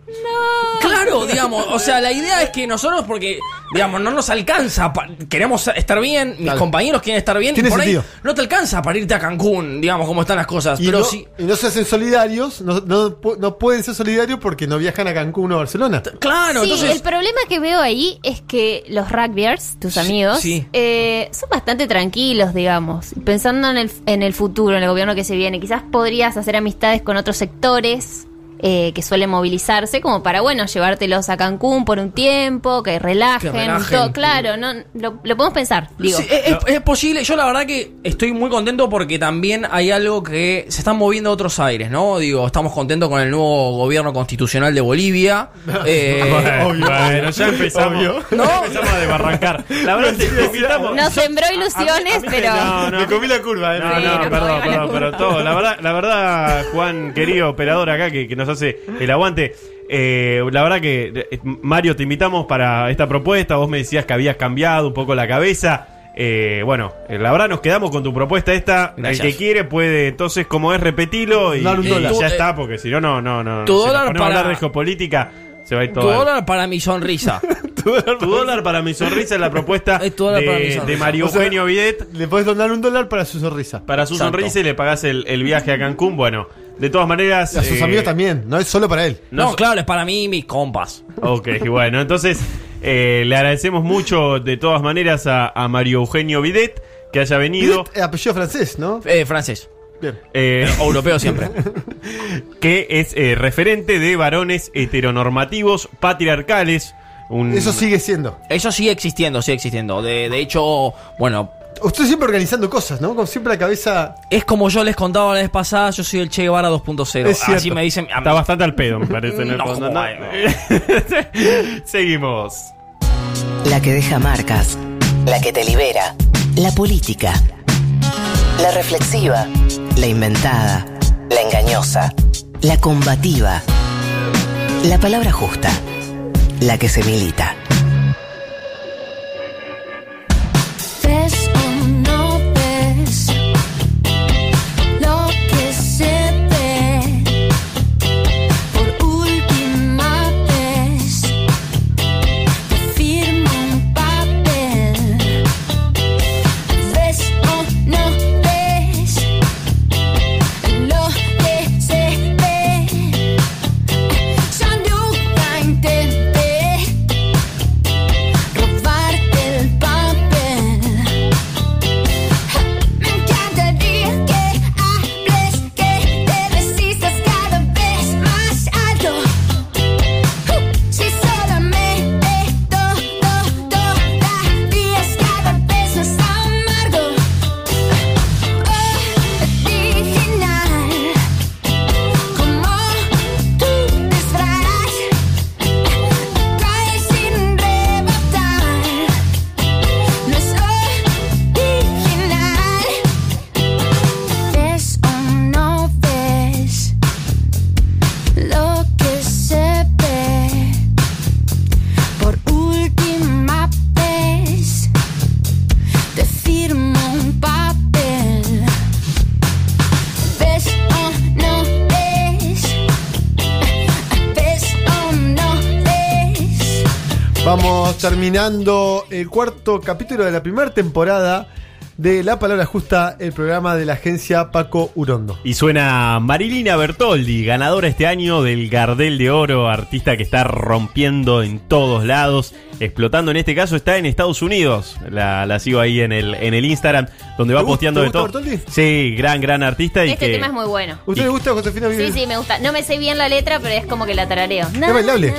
Claro, digamos, o sea, la idea es que nosotros, porque, digamos, no nos alcanza, pa- queremos estar bien, mis Claro. compañeros quieren estar bien, Tiene y por ahí sentido. no te alcanza para irte a Cancún, digamos, como están las cosas, Y pero no, y no se hacen solidarios, no, no, pu- no pueden ser solidarios porque no viajan a Cancún o a Barcelona. Claro, sí, entonces. el problema que veo ahí es que los rugbyers, tus amigos, sí. eh, son bastante tranquilos, digamos. Pensando en el, en el futuro, en el gobierno que se viene, quizás podrías hacer amistades con otros sectores eh, que suelen movilizarse, como para, bueno, llevártelos a Cancún por un tiempo, que relajen. Que relajen. todo. Claro, no, lo, lo podemos pensar, digo. Sí, es, posible, yo la verdad que estoy muy contento porque también hay algo que se están moviendo a otros aires, ¿no? Digo, estamos contentos con el nuevo gobierno constitucional de Bolivia. Eh, Bueno, bueno, ya empezamos. Obvio. Ya empezamos a desbarrancar. La verdad te, te invitamos. Nos sembró ilusiones, pero... No, no. Me comí la curva, eh. No, Sí, no, no, perdón, no, perdón, no. pero todo. La verdad, la verdad, Juan, querido operador acá que, que nos hace el aguante. eh, la verdad que, eh, Mario, te invitamos para esta propuesta. Vos me decías que habías cambiado un poco la cabeza. Eh, bueno, eh, la verdad nos quedamos con tu propuesta esta. Gracias. El que quiere puede, entonces, como es, repetirlo y, ya está, porque si no, no, no, no. tu si nos dólar ponemos a para- hablar de geopolítica, se va a ir tu todo. dólar para mi sonrisa. Tu dólar para mi sonrisa es la propuesta Es tu dólar para mi de, sonrisa. de Mario O sea, Eugenio Videt. Le podés donar un dólar para su sonrisa. Para su Exacto. sonrisa y le pagás el, el viaje a Cancún. Bueno, de todas maneras. Y a sus eh, amigos también, no es solo para él. No, No- claro, es para mí y mis compas. Ok, bueno, entonces eh, le agradecemos mucho de todas maneras a, a Mario Eugenio Videt que haya venido. Videt, eh, apellido francés, ¿no? Eh, francés. Bien. eh, Europeo siempre. que es eh, referente de varones heteronormativos patriarcales. Un, Eso sigue siendo. Eso sigue existiendo, sigue existiendo. De, de hecho, bueno, Usted siempre organizando cosas, ¿no? Con siempre la cabeza. es como yo les contaba la vez pasada, yo soy el Che Guevara 2.0. Es cierto. Así me dicen. Está bastante al pedo, me parece. En el No, fondo, ¿no? bueno. Seguimos. La que deja marcas, la que te libera, la política, la reflexiva, la inventada, la engañosa, la combativa, la palabra justa, la que se milita. Terminando el cuarto capítulo de la primera temporada de La Palabra Justa, el programa de la agencia Paco Urondo. Y suena Marilina Bertoldi, ganadora este año del Gardel de Oro, artista que está rompiendo en todos lados, explotando en este caso está en Estados Unidos. La, la sigo ahí en el, en el Instagram, donde va ¿Te gusta- posteando te de todo. Bertoldi? Sí, gran, gran artista y Este que tema es muy bueno. ¿Usted le gusta Josefina Sí, sí, me gusta. No me sé bien la letra, pero es como que la tarareo. ¿Es bailable?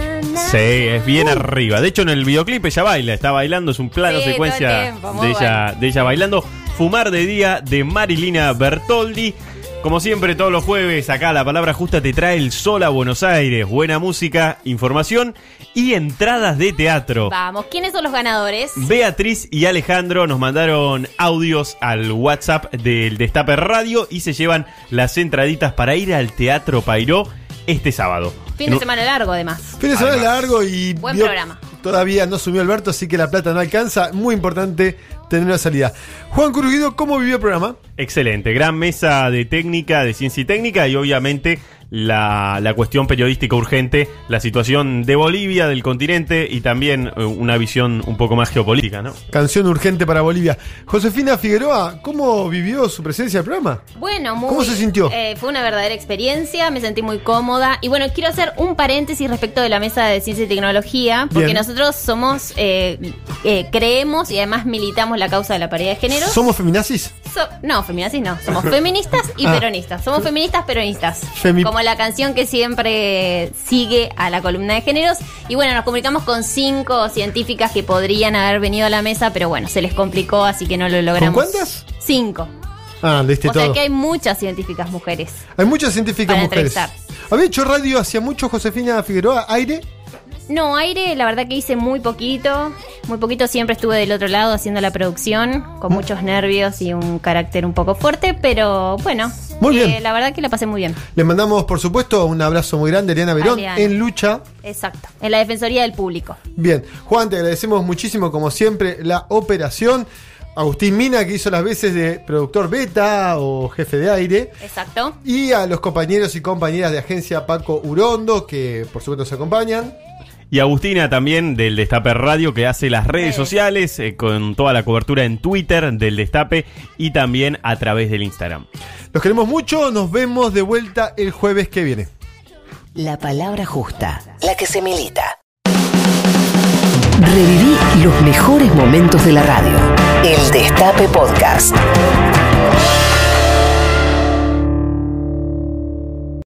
Sí, es bien arriba. De hecho, en el videoclip ella baila, está bailando, es un plano Sí, secuencia tiempo, de ella, de ella bailando. Fumar de día de Marilina Bertoldi. Como siempre, todos los jueves, acá la palabra justa te trae el sol a Buenos Aires. Buena música, información y entradas de teatro. Vamos, ¿quiénes son los ganadores? Beatriz y Alejandro nos mandaron audios al WhatsApp del Destape Radio y se llevan las entraditas para ir al Teatro Pairó este sábado. Fin de semana largo, además. Fin de semana largo y Buen vio- programa. todavía no subió Alberto, así que la plata no alcanza. Muy importante tener una salida. Juan Curuguido, ¿cómo vivió el programa? Excelente, gran mesa de técnica, de ciencia y técnica y obviamente la, la cuestión periodística urgente, la situación de Bolivia, del continente y también eh, una visión un poco más geopolítica, ¿no? Canción urgente para Bolivia. Josefina Figueroa, ¿cómo vivió su presencia en el programa? Bueno, muy, ¿Cómo se sintió? eh, fue una verdadera experiencia, me sentí muy cómoda. Y bueno, quiero hacer un paréntesis respecto de la mesa de ciencia y tecnología, porque Bien. nosotros somos, eh, eh, creemos y además militamos la causa de la paridad de género. ¿Somos feminazis? So- no, feminazis no, somos feministas y Ah. peronistas. Somos feministas peronistas. Femi- Como la canción que siempre sigue a la columna de géneros. Y bueno, nos comunicamos con cinco científicas que podrían haber venido a la mesa, pero bueno, se les complicó, así que no lo logramos. cuántas? Cinco. Ah, leíste o todo. sea que hay muchas científicas mujeres. Hay muchas científicas Para mujeres. entrevistar. ¿Había hecho radio hacía mucho Josefina Figueroa? ¿Aire? No, aire, la verdad que hice muy poquito. Muy poquito siempre estuve del otro lado haciendo la producción, con Mm. muchos nervios y un carácter un poco fuerte, pero bueno. Muy eh, bien. la verdad que la pasé muy bien. Le mandamos, por supuesto, un abrazo muy grande a Eliana Verón en lucha. Exacto. En la Defensoría del Público. Bien, Juan, te agradecemos muchísimo, como siempre, la operación. Agustín Mina, que hizo las veces de productor beta o jefe de aire. Exacto. Y a los compañeros y compañeras de agencia Paco Urondo, que por supuesto nos acompañan. Y Agustina también del Destape Radio que hace las redes sociales eh, con toda la cobertura en Twitter del Destape y también a través del Instagram. Los queremos mucho, nos vemos de vuelta el jueves que viene. La palabra justa, la que se milita. Reviví los mejores momentos de la radio. El Destape Podcast.